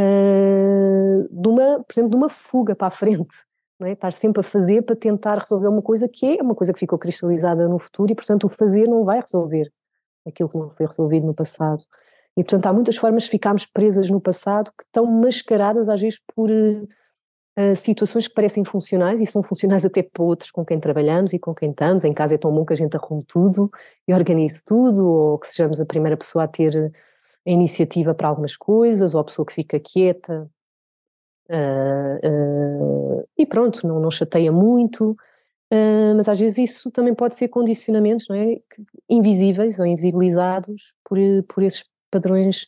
uh, de uma, por exemplo, de uma fuga para a frente. É? Estar sempre a fazer para tentar resolver uma coisa que é uma coisa que ficou cristalizada no futuro e, portanto, o fazer não vai resolver aquilo que não foi resolvido no passado. E, portanto, há muitas formas de ficarmos presas no passado que estão mascaradas, às vezes, por uh, situações que parecem funcionais e são funcionais até para outros com quem trabalhamos e com quem estamos. Em casa é tão bom que a gente arrume tudo e organize tudo, ou que sejamos a primeira pessoa a ter a iniciativa para algumas coisas, ou a pessoa que fica quieta. Uh, uh, e pronto, não, não chateia muito, uh, mas às vezes isso também pode ser condicionamentos não é? invisíveis ou invisibilizados por, por esses padrões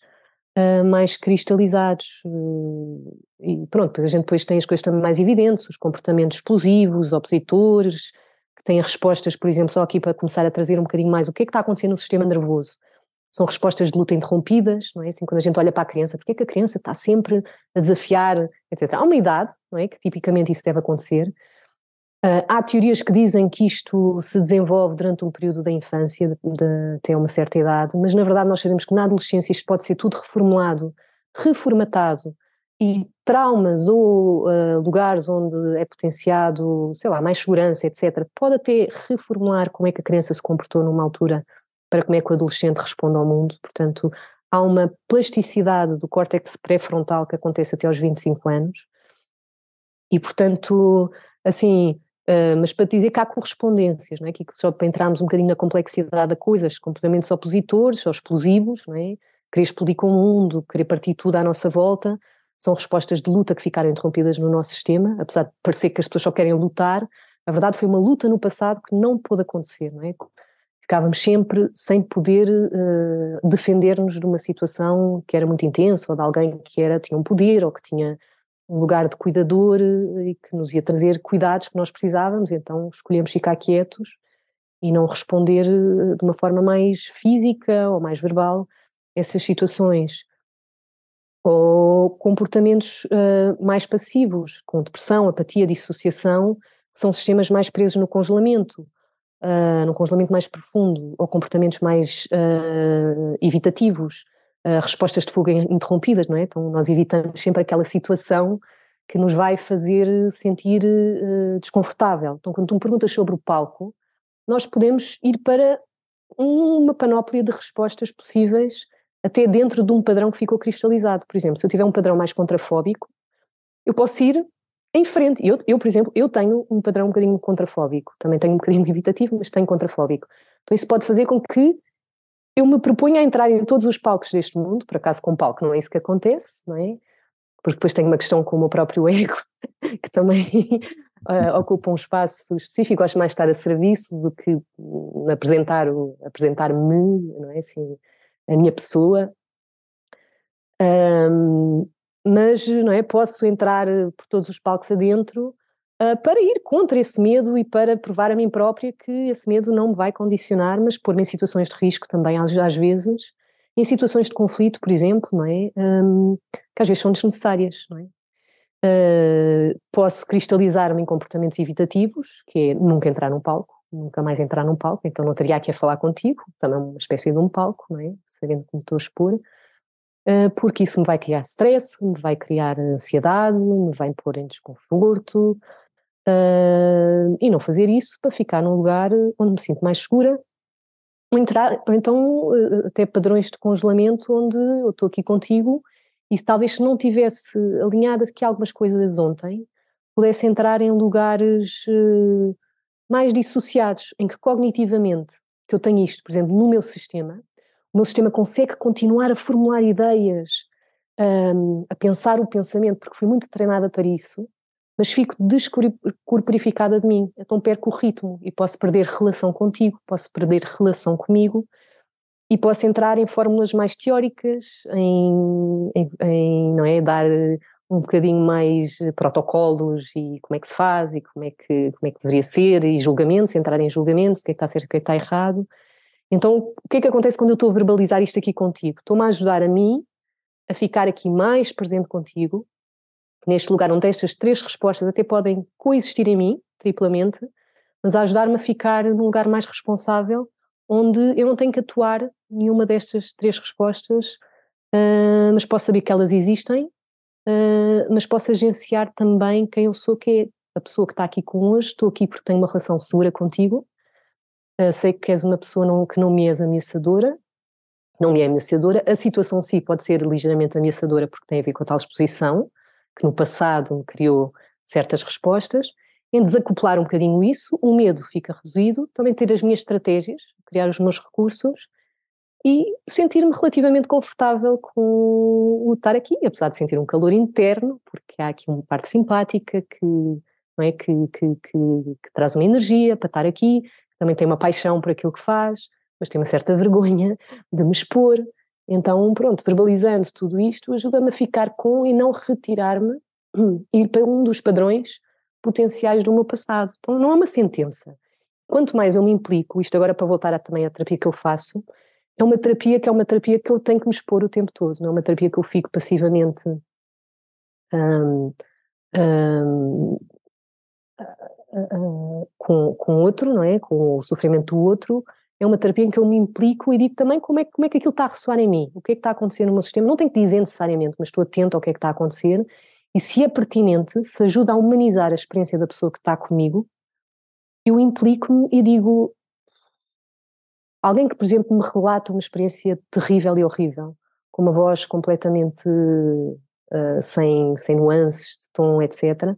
uh, mais cristalizados. Uh, e pronto, depois a gente depois tem as coisas também mais evidentes, os comportamentos explosivos, opositores, que têm respostas, por exemplo, só aqui para começar a trazer um bocadinho mais o que é que está acontecendo no sistema nervoso. São respostas de luta interrompidas, não é? Assim, quando a gente olha para a criança, porque é que a criança está sempre a desafiar, etc. Há uma idade, não é? Que tipicamente isso deve acontecer, Uh, há teorias que dizem que isto se desenvolve durante um período da infância, de, de, até uma certa idade, mas na verdade nós sabemos que na adolescência isto pode ser tudo reformulado, reformatado, e traumas ou uh, lugares onde é potenciado, sei lá, mais segurança, etc., pode até reformular como é que a criança se comportou numa altura para como é que o adolescente responde ao mundo. Portanto, há uma plasticidade do córtex pré-frontal que acontece até aos 25 anos. E, portanto, assim, Uh, mas para dizer que há correspondências, não é? que só para entrarmos um bocadinho na complexidade da coisa, os comportamentos opositores ou explosivos, não é? querer explodir com o mundo, querer partir tudo à nossa volta, são respostas de luta que ficaram interrompidas no nosso sistema, apesar de parecer que as pessoas só querem lutar, a verdade foi uma luta no passado que não pôde acontecer, não é? Ficávamos sempre sem poder uh, defender-nos de uma situação que era muito intensa, ou de alguém que era, tinha um poder, ou que tinha um lugar de cuidador e que nos ia trazer cuidados que nós precisávamos, então escolhemos ficar quietos e não responder de uma forma mais física ou mais verbal essas situações. Ou comportamentos uh, mais passivos, com depressão, apatia, dissociação, que são sistemas mais presos no congelamento, uh, no congelamento mais profundo, ou comportamentos mais uh, evitativos, respostas de fuga interrompidas, não é? Então nós evitamos sempre aquela situação que nos vai fazer sentir desconfortável. Então quando tu me perguntas sobre o palco, nós podemos ir para uma panóplia de respostas possíveis até dentro de um padrão que ficou cristalizado. Por exemplo, se eu tiver um padrão mais contrafóbico, eu posso ir em frente. Eu, eu, por exemplo, eu tenho um padrão um bocadinho contrafóbico, também tenho um bocadinho evitativo, mas tenho contrafóbico. Então isso pode fazer com que eu me proponha a entrar em todos os palcos deste mundo, por acaso com palco não é isso que acontece, não é? Porque depois tenho uma questão com o meu próprio ego, que também uh, ocupa um espaço específico, gosto mais de estar a serviço do que apresentar apresentar-me, não é assim, a minha pessoa. Um, mas não é, posso entrar por todos os palcos adentro uh, para ir contra esse medo e para provar a mim própria que esse medo não me vai condicionar, mas pôr-me em situações de risco também às, às, vezes, em situações de conflito, por exemplo, não é? Um, que às vezes são desnecessárias, não é? Uh, posso cristalizar-me em comportamentos evitativos, que é nunca entrar num palco, nunca mais entrar num palco, então não teria aqui a falar contigo, também uma espécie de um palco, não é? sabendo me estou a expor, uh, porque isso me vai criar stress, me vai criar ansiedade, me vai pôr em desconforto, uh, e não fazer isso para ficar num lugar onde me sinto mais segura, ou, entrar, ou então até padrões de congelamento onde eu estou aqui contigo e se talvez se não tivesse alinhado aqui algumas coisas ontem, pudesse entrar em lugares uh, mais dissociados, em que cognitivamente, que eu tenho isto, por exemplo, no meu sistema, o meu sistema consegue continuar a formular ideias, um, a pensar o pensamento, porque fui muito treinada para isso, mas fico descorporificada de mim, então perco o ritmo e posso perder relação contigo, posso perder relação comigo, e posso entrar em fórmulas mais teóricas, em, em, em, não é, dar um bocadinho mais protocolos e como é que se faz e como é que, como é que deveria ser, e julgamentos, entrar em julgamentos, o que é que está certo, o que é que está errado. Então, o que é que acontece quando eu estou a verbalizar isto aqui contigo? Estou-me a ajudar a mim a ficar aqui mais presente contigo, neste lugar onde estas três respostas até podem coexistir em mim, triplamente, mas a ajudar-me a ficar num lugar mais responsável onde eu não tenho que atuar nenhuma destas três respostas, uh, mas posso saber que elas existem, uh, mas posso agenciar também quem eu sou, que é a pessoa que está aqui com hoje, estou aqui porque tenho uma relação segura contigo, uh, sei que és uma pessoa não, que não me és ameaçadora, não me é ameaçadora, a situação em si pode ser ligeiramente ameaçadora porque tem a ver com a tal exposição, que no passado me criou certas respostas, em desacoplar um bocadinho isso, o medo fica reduzido, também ter as minhas estratégias, criar os meus recursos e sentir-me relativamente confortável com o estar aqui, apesar de sentir um calor interno, porque há aqui uma parte simpática que, não é, que, que, que, que traz uma energia para estar aqui, também tem uma paixão por aquilo que faz, mas tem uma certa vergonha de me expor. Então, pronto, verbalizando tudo isto ajuda-me a ficar com e não retirar-me, ir para um dos padrões potenciais do meu passado. Então não é uma sentença. Quanto mais eu me implico, isto agora para voltar a, também à terapia que eu faço, é uma terapia que é uma terapia que eu tenho que me expor o tempo todo, não é uma terapia que eu fico passivamente um, um, com, com outro, não é? Com o sofrimento do outro, é uma terapia em que eu me implico e digo também como é, como é que aquilo está a ressoar em mim, o que é que está a acontecer no meu sistema. Não tenho que dizer necessariamente, mas estou atento ao que é que está a acontecer e se é pertinente, se ajuda a humanizar a experiência da pessoa que está comigo, eu implico-me e digo. Alguém que, por exemplo, me relata uma experiência terrível e horrível, com uma voz completamente uh, sem, sem nuances de tom, etc.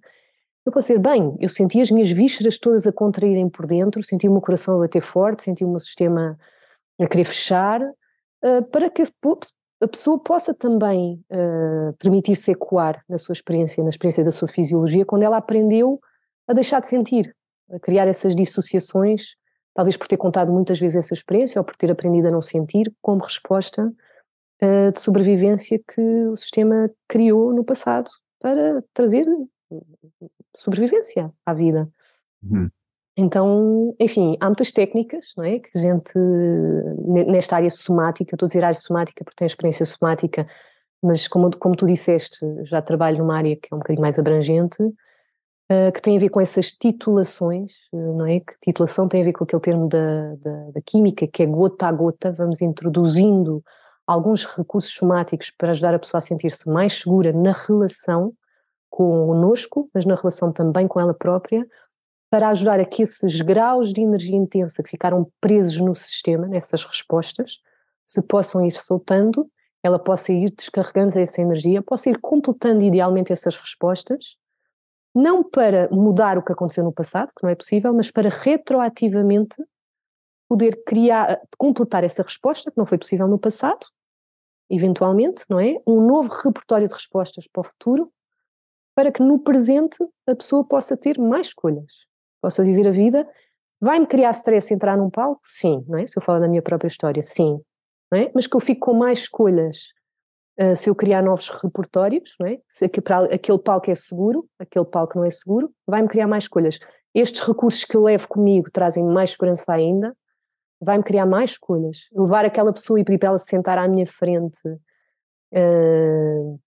Eu dizer, bem, eu senti as minhas vísceras todas a contraírem por dentro, senti o meu coração a bater forte, senti o meu sistema a querer fechar, uh, para que a pessoa possa também uh, permitir-se ecoar na sua experiência, na experiência da sua fisiologia, quando ela aprendeu a deixar de sentir, a criar essas dissociações, talvez por ter contado muitas vezes essa experiência ou por ter aprendido a não sentir, como resposta uh, de sobrevivência que o sistema criou no passado para trazer sobrevivência à vida. Uhum. Então, enfim, há muitas técnicas, não é? Que a gente, nesta área somática, eu estou a dizer área somática porque tenho experiência somática, mas como, como tu disseste, já trabalho numa área que é um bocadinho mais abrangente, uh, que tem a ver com essas titulações, não é? Que titulação tem a ver com aquele termo da, da, da, química, que é gota a gota, vamos introduzindo alguns recursos somáticos para ajudar a pessoa a sentir-se mais segura na relação conosco, mas na relação também com ela própria, para ajudar a que esses graus de energia intensa que ficaram presos no sistema, nessas respostas, se possam ir soltando, ela possa ir descarregando essa energia, possa ir completando idealmente essas respostas, não para mudar o que aconteceu no passado, que não é possível, mas para retroativamente poder criar, completar essa resposta que não foi possível no passado, eventualmente, não é? Um novo repertório de respostas para o futuro, para que no presente a pessoa possa ter mais escolhas possa viver a vida. Vai-me criar stress entrar num palco? Sim, não é? Se eu falar da minha própria história, sim. Não é? Mas que eu fico com mais escolhas uh, se eu criar novos repertórios, não é? Se aquele, aquele palco é seguro, aquele palco não é seguro, vai-me criar mais escolhas. Estes recursos que eu levo comigo trazem mais segurança ainda, vai-me criar mais escolhas. Levar aquela pessoa e pedir para ela se sentar à minha frente uh,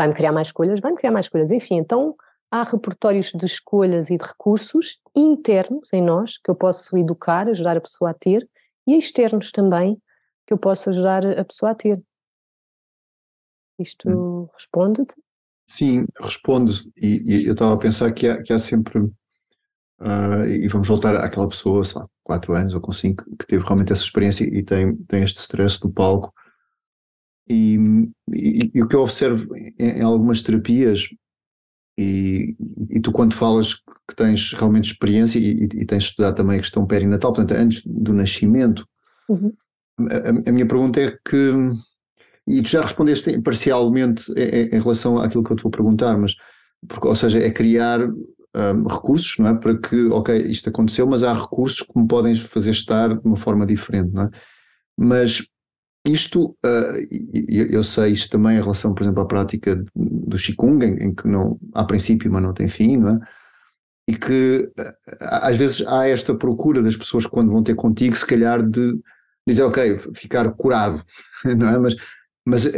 vai-me criar mais escolhas, vai-me criar mais escolhas. Enfim, então há repertórios de escolhas e de recursos internos em nós que eu posso educar, ajudar a pessoa a ter, e externos também que eu posso ajudar a pessoa a ter. Isto hum. responde-te? Sim, responde. E, e, eu estava a pensar que há, que há sempre. Uh, e vamos voltar àquela pessoa, sei lá, quatro anos ou com cinco, que teve realmente essa experiência e tem, tem este stress do palco. E, e, e o que eu observo em, algumas terapias e, e, tu, quando falas que tens realmente experiência e, tens estudado também a questão perinatal, portanto, antes do nascimento, uhum. a, a, minha pergunta é que, e tu já respondeste parcialmente em, em, relação àquilo que eu te vou perguntar, mas, porque, ou seja, é criar um, recursos, não é? Para que, ok, isto aconteceu, mas há recursos que me podem fazer estar de uma forma diferente, não é? Mas isto, uh, eu sei isto também em relação, por exemplo, à prática do Qigong, em, que não há princípio, mas não tem fim, não é? E que uh, às vezes há esta procura das pessoas quando vão ter contigo, se calhar de dizer, ok, ficar curado, não é? Mas, mas uh,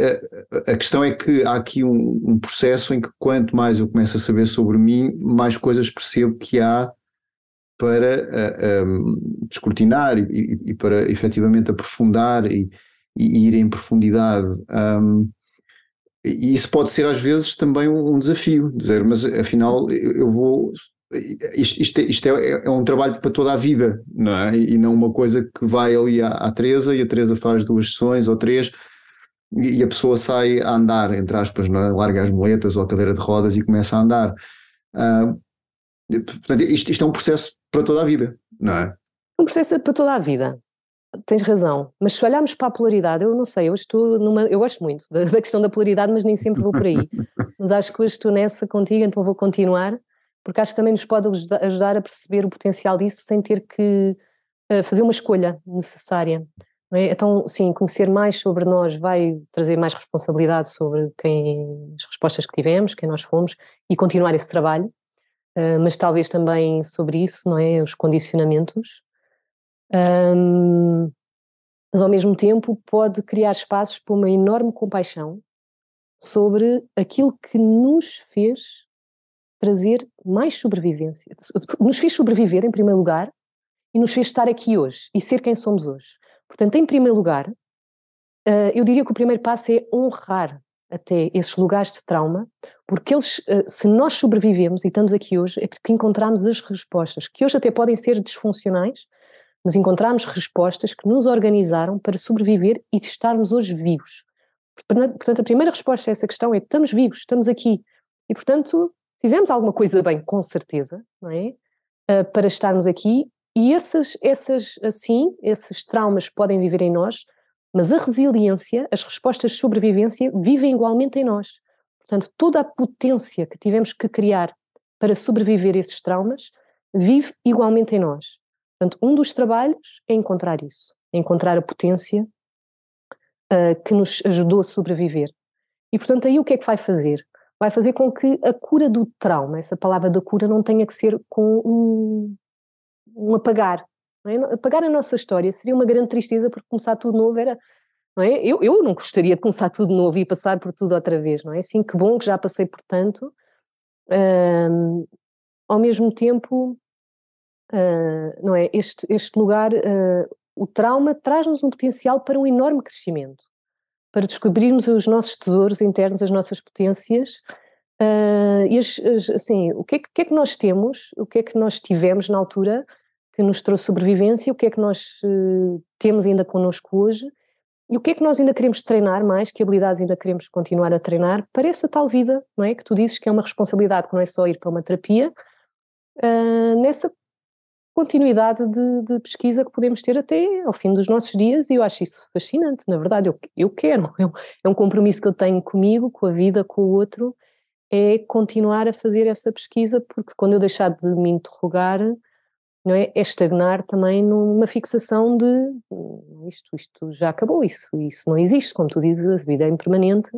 a questão é que há aqui um, um, processo em que quanto mais eu começo a saber sobre mim, mais coisas percebo que há para um, descortinar e, e, para efetivamente aprofundar e e, ir em profundidade. Um, e isso pode ser às vezes também um, desafio, dizer, mas afinal eu vou. Isto, isto, é, isto é, é, um trabalho para toda a vida, não é? E não uma coisa que vai ali à, à Teresa e a Teresa faz duas sessões ou três e a pessoa sai a andar, entre aspas, não é? larga as moletas ou a cadeira de rodas e começa a andar. Uh, portanto, isto, isto é um processo para toda a vida, não é? Um processo para toda a vida. Tens razão, mas se olharmos para a polaridade, eu não sei, eu estou numa. Eu gosto muito da, da questão da polaridade, mas nem sempre vou por aí. mas acho que hoje estou nessa contigo, então vou continuar, porque acho que também nos pode ajudar a perceber o potencial disso sem ter que uh, fazer uma escolha necessária. É? Então, sim, conhecer mais sobre nós vai trazer mais responsabilidade sobre quem, as respostas que tivemos, quem nós fomos e continuar esse trabalho, uh, mas talvez também sobre isso, não é? Os condicionamentos um, mas ao mesmo tempo pode criar espaços para uma enorme compaixão sobre aquilo que nos fez trazer mais sobrevivência. Nos fez sobreviver, em primeiro lugar, e nos fez estar aqui hoje e ser quem somos hoje. Portanto, em primeiro lugar, eu diria que o primeiro passo é honrar até esses lugares de trauma, porque eles, se nós sobrevivemos e estamos aqui hoje, é porque encontramos as respostas, que hoje até podem ser disfuncionais, mas encontramos respostas que nos organizaram para sobreviver e estarmos hoje vivos. Portanto, a primeira resposta a essa questão é: estamos vivos, estamos aqui. E, portanto, fizemos alguma coisa bem, com certeza, não é? Uh, para estarmos aqui. E essas, essas, assim, esses traumas podem viver em nós, mas a resiliência, as respostas de sobrevivência vivem igualmente em nós. Portanto, toda a potência que tivemos que criar para sobreviver a esses traumas vive igualmente em nós. Portanto, um dos trabalhos é encontrar isso, é encontrar a potência uh, que nos ajudou a sobreviver. E, portanto, aí o que é que vai fazer? vai fazer com que a cura do trauma, essa palavra da cura, não tenha que ser com um, um apagar. É? Apagar a nossa história seria uma grande tristeza porque começar tudo novo era. Não é? eu, eu não gostaria de começar tudo novo e passar por tudo outra vez, não é? Assim, que bom que já passei por tanto. Um, ao mesmo tempo, uh, não é? Este, este lugar, uh, o trauma traz-nos um potencial para um enorme crescimento, para descobrirmos os nossos tesouros internos, as nossas potências. Uh, e as, as, assim, o que é que, que, é que nós temos, o que é que nós tivemos na altura que nos trouxe sobrevivência, o que é que nós temos ainda connosco hoje e o que é que nós ainda queremos treinar mais, que habilidades ainda queremos continuar a treinar para essa tal vida, não é? Que tu dizes que é uma responsabilidade, que não é só ir para uma terapia, uh, nessa continuidade de, de, pesquisa que podemos ter até ao fim dos nossos dias e eu acho isso fascinante, na verdade eu, eu quero, eu, é um compromisso que eu tenho comigo, com a vida, com o outro, é continuar a fazer essa pesquisa porque quando eu deixar de me interrogar não é? é estagnar também numa fixação de hum, isto, isto já acabou, isso, isso não existe, como tu dizes, a vida é impermanente.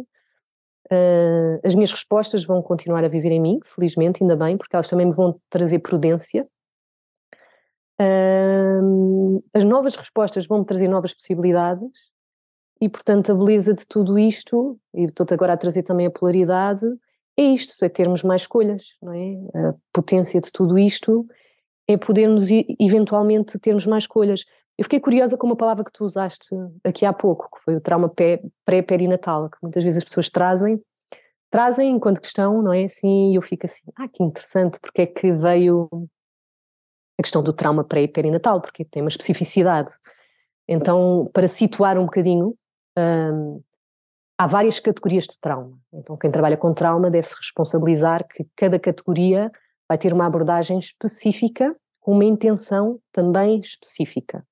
Uh, as minhas respostas vão continuar a viver em mim, felizmente, ainda bem, porque elas também me vão trazer prudência. As novas respostas vão trazer novas possibilidades e, portanto, a beleza de tudo isto, e estou-te agora a trazer também a polaridade, é isto, é termos mais escolhas, não é? A potência de tudo isto é podermos eventualmente termos mais escolhas. Eu fiquei curiosa com uma palavra que tu usaste aqui há pouco, que foi o trauma pré-perinatal, que muitas vezes as pessoas trazem, trazem enquanto questão, não é? Assim, e eu fico assim, ah, que interessante, porque é que veio a questão do trauma pré-perinatal, porque tem uma especificidade. Então, para situar um bocadinho, hum, há várias categorias de trauma. Então, quem trabalha com trauma deve-se responsabilizar que cada categoria vai ter uma abordagem específica com uma intenção também específica.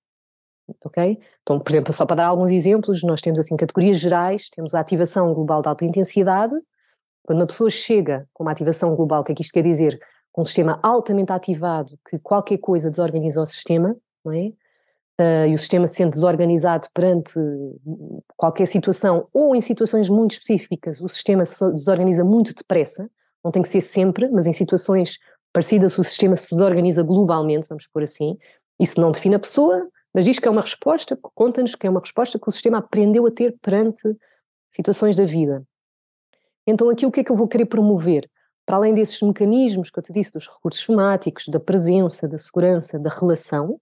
Ok? Então, por exemplo, só para dar alguns exemplos, nós temos assim categorias gerais, temos a ativação global de alta intensidade. Quando uma pessoa chega com uma ativação global, o que é que isto quer dizer? Um sistema altamente ativado, que qualquer coisa desorganiza o sistema, não é? Uh, e o sistema se sente desorganizado perante qualquer situação, ou em situações muito específicas, o sistema se desorganiza muito depressa, não tem que ser sempre, mas em situações parecidas o sistema se desorganiza globalmente, vamos por assim. Isso não define a pessoa, mas diz que é uma resposta, conta-nos que é uma resposta que o sistema aprendeu a ter perante situações da vida. Então aqui o que é que eu vou querer promover? Para além desses mecanismos que eu te disse, dos recursos somáticos, da presença, da segurança, da relação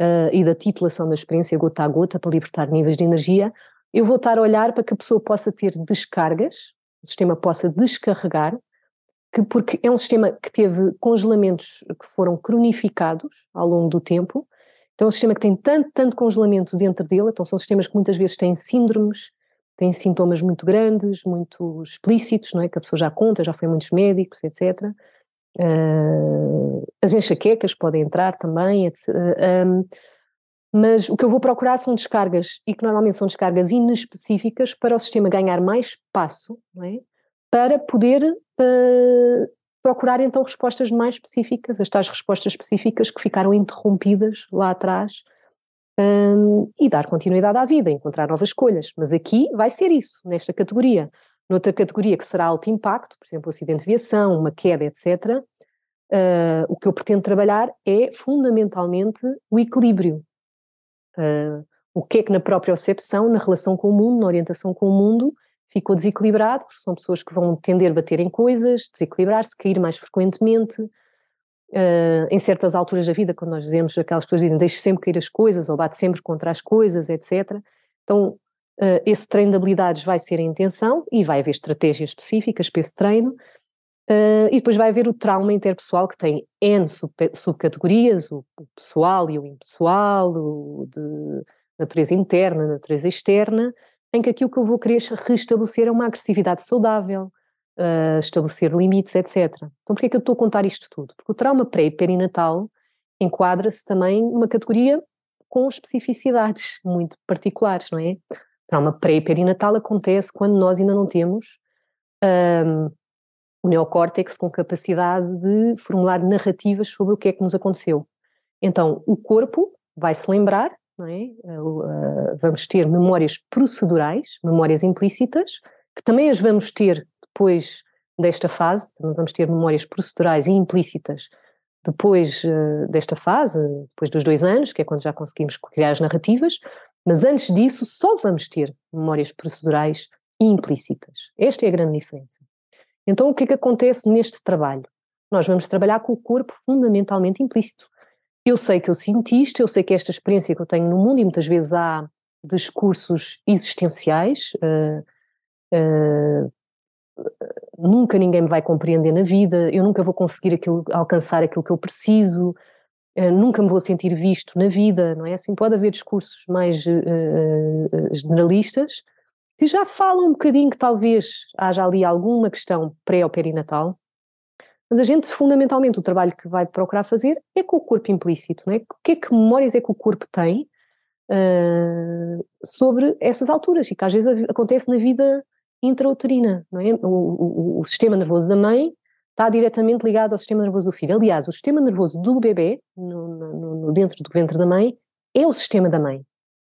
uh, e da titulação da experiência gota a gota para libertar níveis de energia, eu vou estar a olhar para que a pessoa possa ter descargas, o sistema possa descarregar que porque é um sistema que teve congelamentos que foram cronificados ao longo do tempo, então é um sistema que tem tanto, tanto congelamento dentro dele, então são sistemas que muitas vezes têm síndromes, têm sintomas muito grandes, muito explícitos, não é? que a pessoa já conta, já foi a muitos médicos, etc. Uh, ah, as enxaquecas podem entrar também, etc. Um, mas o que eu vou procurar são descargas, e que normalmente são descargas inespecíficas, para o sistema ganhar mais espaço, é? para poder uh, procurar então respostas mais específicas, as tais respostas específicas que ficaram interrompidas lá atrás um, e dar continuidade à vida, encontrar novas escolhas. Mas aqui vai ser isso, nesta categoria. Noutra categoria que será alto impacto, por exemplo, acidente de viação, uma queda, etc., uh, ah, o que eu pretendo trabalhar é fundamentalmente o equilíbrio. Uh, o que é que na própria percepção, na relação com o mundo, na orientação com o mundo, ficou desequilibrado, porque são pessoas que vão tender a bater em coisas, desequilibrar-se, cair mais frequentemente. Uh, em certas alturas da vida, quando nós dizemos, aquelas pessoas dizem deixe sempre cair as coisas ou bate sempre contra as coisas, etc. Então, uh, esse treino de habilidades vai ser a intenção e vai haver estratégias específicas para esse treino. Uh, e depois vai haver o trauma interpessoal, que tem N sub subcategorias, o, o pessoal e o impessoal, o de natureza interna, natureza externa, em que aquilo que eu vou querer restabelecer é uma agressividade saudável, uh, estabelecer limites, etc. Então, porquê é que eu estou a contar isto tudo? Porque o trauma pré e perinatal enquadra-se também numa categoria com especificidades muito particulares, não é? Trauma pré e perinatal acontece quando nós ainda não temos um, o neocórtex com capacidade de formular narrativas sobre o que é que nos aconteceu. Então, o corpo vai se lembrar é? vamos ter memórias procedurais, memórias implícitas, que também as vamos ter depois desta fase, vamos ter memórias procedurais e implícitas depois uh, desta fase, depois dos dois anos, que é quando já conseguimos criar as narrativas, mas antes disso só vamos ter memórias procedurais e implícitas. Esta é a grande diferença. Então o que é que acontece neste trabalho? Nós vamos trabalhar com o corpo fundamentalmente implícito. Eu sei que eu sinto isto, eu sei que esta experiência que eu tenho no mundo, e muitas vezes há discursos existenciais, uh, uh, nunca ninguém me vai compreender na vida, eu nunca vou conseguir aquilo, alcançar aquilo que eu preciso, uh, nunca me vou sentir visto na vida, não é assim? Pode haver discursos mais generalistas que já falam um bocadinho que talvez haja ali alguma questão pré ou perinatal, mas a gente, fundamentalmente, o trabalho que vai procurar fazer é com o corpo implícito, não é? O que é que memórias é que o corpo tem uh, sobre essas alturas e que às vezes acontece na vida intrauterina, não é? O, o, o, sistema nervoso da mãe está diretamente ligado ao sistema nervoso do filho. Aliás, o sistema nervoso do bebê, no, no, no dentro do ventre da mãe, é o sistema da mãe.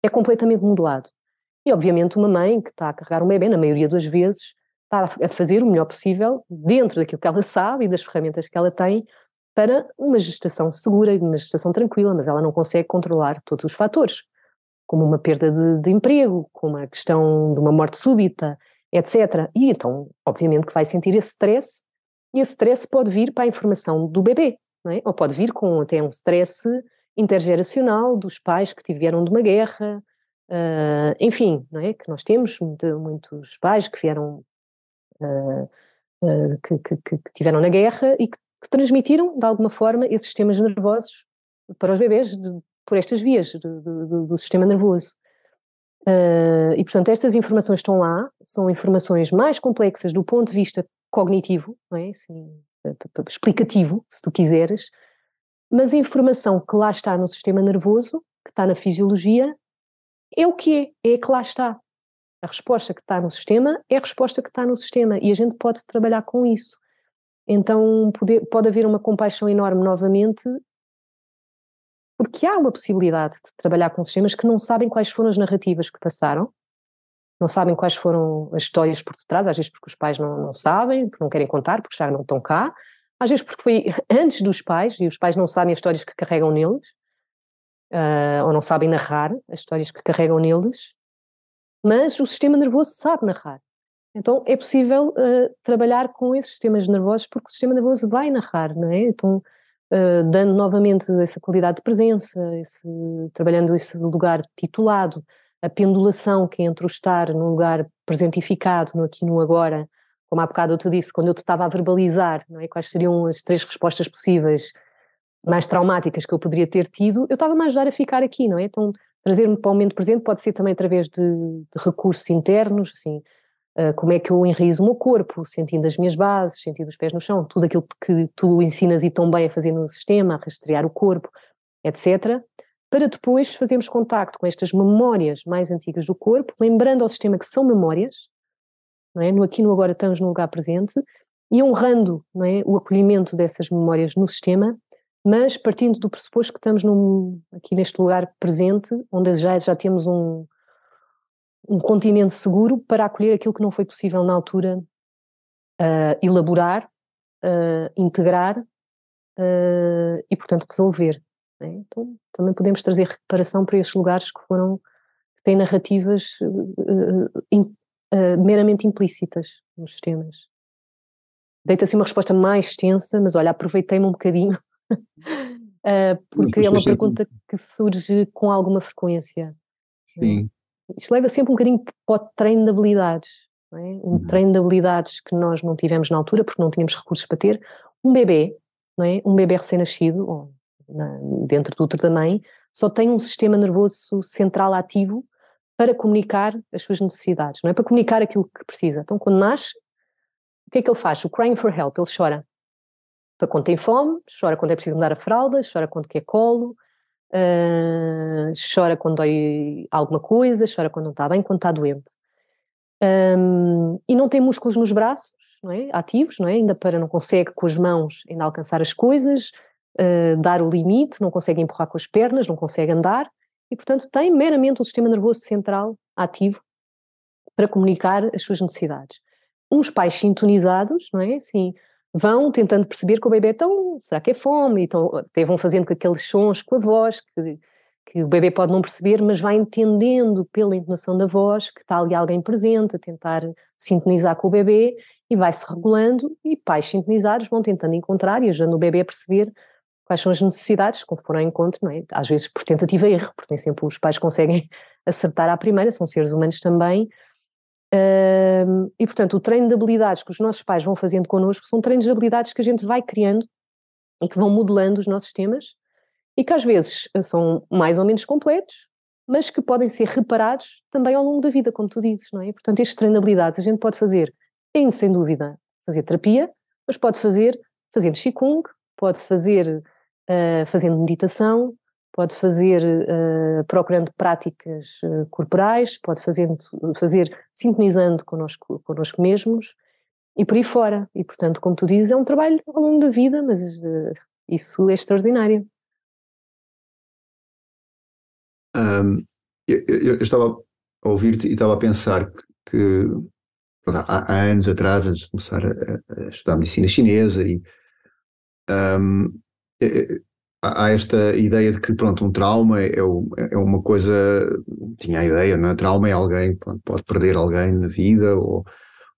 É completamente modelado. E, obviamente, uma mãe que está a carregar um bebê, na maioria das vezes, está a fazer o melhor possível, dentro daquilo que ela sabe e das ferramentas que ela tem, para uma gestação segura e uma gestação tranquila, mas ela não consegue controlar todos os fatores, como uma perda de, de emprego, como a questão de uma morte súbita, etc. E então, obviamente, que vai sentir esse stress, e esse stress pode vir para a informação do bebê, é? ou pode vir com até um stress intergeracional dos pais que tiveram de uma guerra, uh, enfim, não é? Que nós temos muitos pais que vieram uh, uh, que, que, que, tiveram na guerra e que, que, transmitiram, de alguma forma, esses sistemas nervosos para os bebés de, por estas vias do, do sistema nervoso. Uh, e, portanto, estas informações estão lá, são informações mais complexas do ponto de vista cognitivo, não é? Assim, explicativo, se tu quiseres, mas a informação que lá está no sistema nervoso, que está na fisiologia, é o que é, é que lá está. A resposta que está no sistema é a resposta que está no sistema e a gente pode trabalhar com isso. Então pode haver uma compaixão enorme novamente, porque há uma possibilidade de trabalhar com sistemas que não sabem quais foram as narrativas que passaram, não sabem quais foram as histórias por detrás, às vezes porque os pais não, não sabem, porque não querem contar, porque já não estão cá, às vezes porque foi antes dos pais e os pais não sabem as histórias que carregam neles, uh, ou não sabem narrar as histórias que carregam neles, mas o sistema nervoso sabe narrar. Então é possível uh, trabalhar com esses sistemas nervosos porque o sistema nervoso vai narrar, não é? Então, uh, dando novamente essa qualidade de presença, esse, trabalhando esse lugar titulado, a pendulação que é entre o estar num lugar presentificado, no aqui no agora, como há bocado te disse, quando eu te estava a verbalizar, não é? quais seriam as três respostas possíveis mais traumáticas que eu poderia ter tido, eu estava-me a ajudar a ficar aqui, não é? Então trazer-me para o momento presente pode ser também através de, de recursos internos, assim, como é que eu enraizo o meu corpo, sentindo as minhas bases, sentindo os pés no chão, tudo aquilo que tu ensinas e tão bem a fazer no sistema, a rastrear o corpo, etc., para depois fazermos contacto com estas memórias mais antigas do corpo, lembrando ao sistema que são memórias, não é? no aqui no agora estamos no lugar presente, e honrando não é, o acolhimento dessas memórias no sistema mas partindo do pressuposto que estamos num, aqui neste lugar presente, onde já, já temos um, um continente seguro para acolher aquilo que não foi possível na altura uh, elaborar, uh, integrar uh, e, portanto, resolver. Né? Então, também podemos trazer reparação para esses lugares que foram, que têm narrativas in, meramente implícitas nos sistemas. Deita assim uma resposta mais extensa, mas olha, aproveitei-me um bocadinho porque é uma pergunta que surge com alguma frequência. Sim. Isto leva sempre um bocadinho para o treino de habilidades. É? Um uhum. treino de habilidades que nós não tivemos na altura, porque não tínhamos recursos para ter. Um bebê, não é? um bebê recém-nascido, dentro do útero da mãe, só tem um sistema nervoso central ativo para comunicar as suas necessidades, não é? Para comunicar aquilo que precisa. Então, quando nasce, o que é que ele faz? O crying for help, ele chora para quando tem fome, chora quando é preciso mudar a fralda, chora quando quer colo, uh, chora quando dói alguma coisa, chora quando não está bem, quando está doente. Um, e não tem músculos nos braços, não é? ativos, não é? ainda para não consegue com as mãos ainda alcançar as coisas, uh, dar o limite, não consegue empurrar com as pernas, não consegue andar, e portanto tem meramente o sistema nervoso central ativo para comunicar as suas necessidades. uns pais sintonizados, não é? Sim, vão tentando perceber que o bebê então, será que é fome? Então, até vão fazendo com aqueles sons com a voz, que, que o bebê pode não perceber, mas vai entendendo pela entonação da voz que está ali alguém presente, a tentar sintonizar com o bebê e vai-se regulando e pais sintonizados vão tentando encontrar e ajudando o bebê a perceber quais são as necessidades, como foram ao encontro, não é? Às vezes por tentativa e erro, porque nem sempre os pais conseguem acertar à primeira, são seres humanos também, e, portanto, o treino de habilidades que os nossos pais vão fazendo connosco são treinos de habilidades que a gente vai criando e que vão modelando os nossos sistemas e que às vezes eh, são mais ou menos completos, mas que podem ser reparados também ao longo da vida, como tu dizes, não é? Portanto, este treino de habilidades a gente pode fazer, em, sem dúvida, fazer terapia, mas pode fazer fazendo Qigong, pode fazer uh, fazendo meditação, pode fazer uh, procurando práticas uh, corporais, pode fazendo, fazer sintonizando connosco, connosco mesmos e por aí fora. E, portanto, como tu dizes, é um trabalho ao longo da vida, mas uh, isso é extraordinário. Um, eu, eu, estava a ouvir-te e estava a pensar que, que há, há, anos atrás, antes de começar a, a estudar medicina chinesa e um, há esta ideia de que pronto um trauma é, é uma coisa tinha a ideia não é? trauma é alguém pronto, pode perder alguém na vida ou,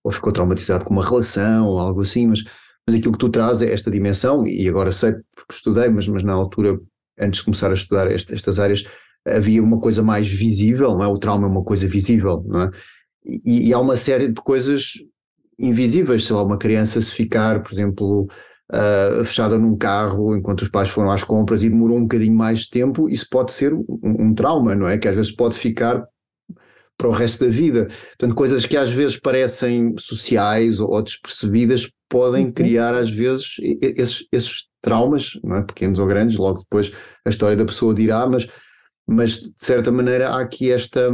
ou ficou traumatizado com uma relação ou algo assim mas mas aquilo que tu trazes é esta dimensão e agora sei porque estudei mas mas na altura antes de começar a estudar este, estas áreas havia uma coisa mais visível não é o trauma é uma coisa visível não é e, e há uma série de coisas invisíveis sei lá uma criança se ficar por exemplo uh, fechada num carro enquanto os pais foram às compras e demorou um bocadinho mais de tempo, isso pode ser um, um trauma, não é? Que às vezes pode ficar para o resto da vida. Portanto, coisas que às vezes parecem sociais ou, ou despercebidas podem uhum. criar às vezes esses, esses traumas, é? pequenos ou grandes, logo depois a história da pessoa dirá, mas, mas de certa maneira há aqui esta,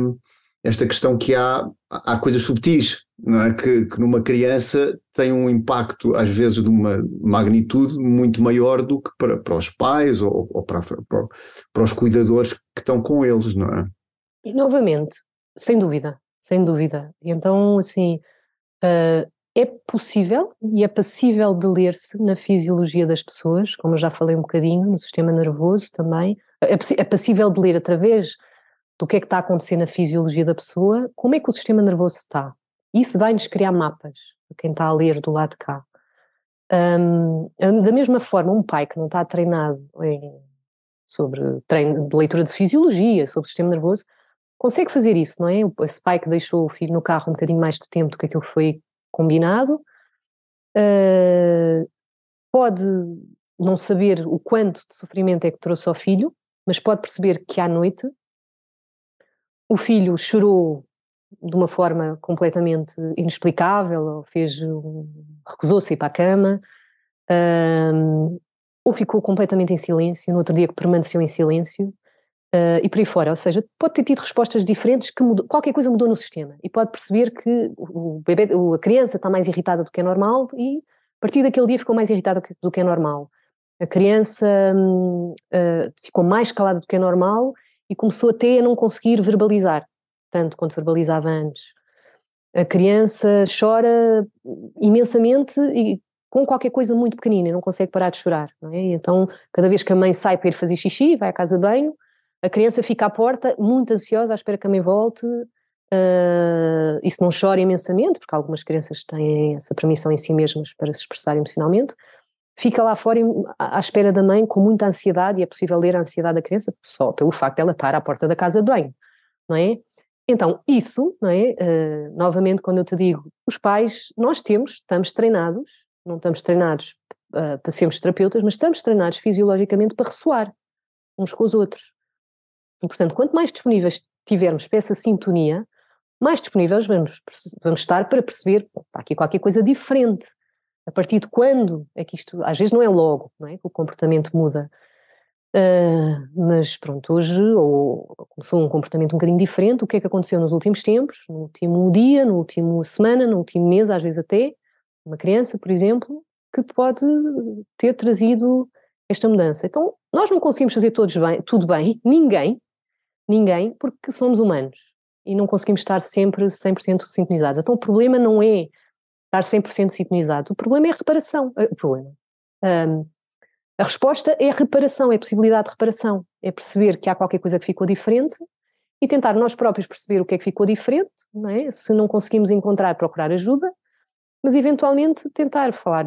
esta questão que há, há coisas subtis é? que, que numa criança tem um impacto, às vezes, de uma magnitude muito maior do que para, para os pais ou, ou para, para, para, os cuidadores que estão com eles, não é? E novamente, sem dúvida, sem dúvida. Então, assim, uh, é possível e é passível de ler-se na fisiologia das pessoas, como eu já falei um bocadinho, no sistema nervoso também. É, é passível de ler através do que é que está a acontecer na fisiologia da pessoa, como é que o sistema nervoso está. Isso vai-nos criar mapas, quem está a ler do lado de cá. Um, da mesma forma, um pai que não está treinado em, sobre treino de leitura de fisiologia, sobre o sistema nervoso, consegue fazer isso, não é? Esse pai que deixou o filho no carro um bocadinho mais de tempo do que aquilo que foi combinado, uh, pode não saber o quanto de sofrimento é que trouxe ao filho, mas pode perceber que à noite o filho chorou de uma forma completamente inexplicável, fez um, recusou-se a ir para a cama, um, ou ficou completamente em silêncio, no outro dia que permaneceu em silêncio, uh, e por aí fora. Ou seja, pode ter tido respostas diferentes, que mudou, qualquer coisa mudou no sistema, e pode perceber que o bebê, a criança está mais irritada do que é normal, e a partir daquele dia ficou mais irritada do que é normal. A criança uh, ficou mais calada do que é normal e começou até a não conseguir verbalizar tanto quanto verbalizava antes. A criança chora imensamente e com qualquer coisa muito pequenina, não consegue parar de chorar. É? Então, cada vez que a mãe sai para ir fazer xixi, vai à casa de banho, a criança fica à porta, muito ansiosa, à espera que a mãe volte. Uh, isso não chora imensamente, porque algumas crianças têm essa permissão em si mesmas para se expressar emocionalmente. Fica lá fora à espera da mãe com muita ansiedade, e é possível ler a ansiedade da criança só pelo facto de ela estar à porta da casa de banho, não é? Então, isso, não é? Uh, novamente, quando eu te digo, os pais, nós temos, estamos treinados, não estamos treinados uh, para sermos terapeutas, mas estamos treinados fisiologicamente para ressoar uns com os outros. E, portanto, quanto mais disponíveis tivermos para essa sintonia, mais disponíveis vamos, vamos estar para perceber, está aqui qualquer coisa diferente. A partir de quando é que isto, às vezes não é logo, não é? Que o comportamento muda. Uh, mas pronto, hoje ou, começou um comportamento um bocadinho diferente. O que é que aconteceu nos últimos tempos, no último dia, no último semana, no último mês, às vezes até, uma criança, por exemplo, que pode ter trazido esta mudança. Então, nós não conseguimos fazer todos bem, tudo bem, ninguém, ninguém, porque somos humanos e não conseguimos estar sempre 100% sintonizados. Então, o problema não é estar 100% sintonizado. O problema é a reparação. Eh, o problema. Um, a resposta é a reparação, é a possibilidade de reparação. É perceber que há qualquer coisa que ficou diferente e tentar nós próprios perceber o que é que ficou diferente, não é? Se não conseguimos encontrar, procurar ajuda, mas eventualmente tentar falar,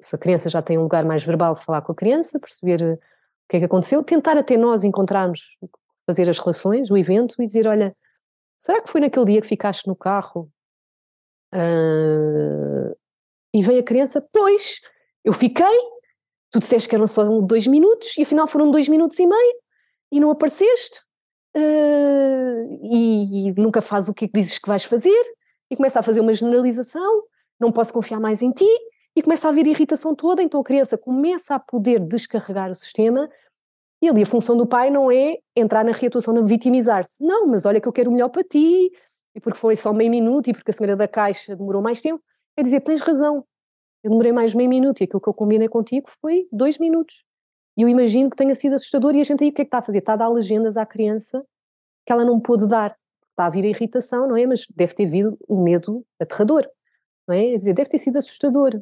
se a criança já tem um lugar mais verbal, falar com a criança, perceber o que é que aconteceu, tentar até nós encontrarmos, fazer as relações, o evento e dizer, olha, será que foi naquele dia que ficaste no carro uh, e veio a criança? Pois, eu fiquei, tu disseste que eram só dois minutos e afinal foram dois minutos e meio e não apareceste uh, e, e, nunca faz o que é que dizes que vais fazer e começa a fazer uma generalização, não posso confiar mais em ti e começa a haver irritação toda, então a criança começa a poder descarregar o sistema e ali a função do pai não é entrar na reatuação, não vitimizar-se, não, mas olha que eu quero o melhor para ti e porque foi só meio minuto e porque a senhora da caixa demorou mais tempo, é dizer, tens razão, eu demorei mais meio minuto e aquilo que eu combinei contigo foi dois minutos. E eu imagino que tenha sido assustador e a gente aí o que é que está a fazer? Está a dar legendas à criança que ela não pôde dar. Está a vir a irritação, não é? Mas deve ter vindo um medo aterrador, não é? é dizer, deve ter sido assustador.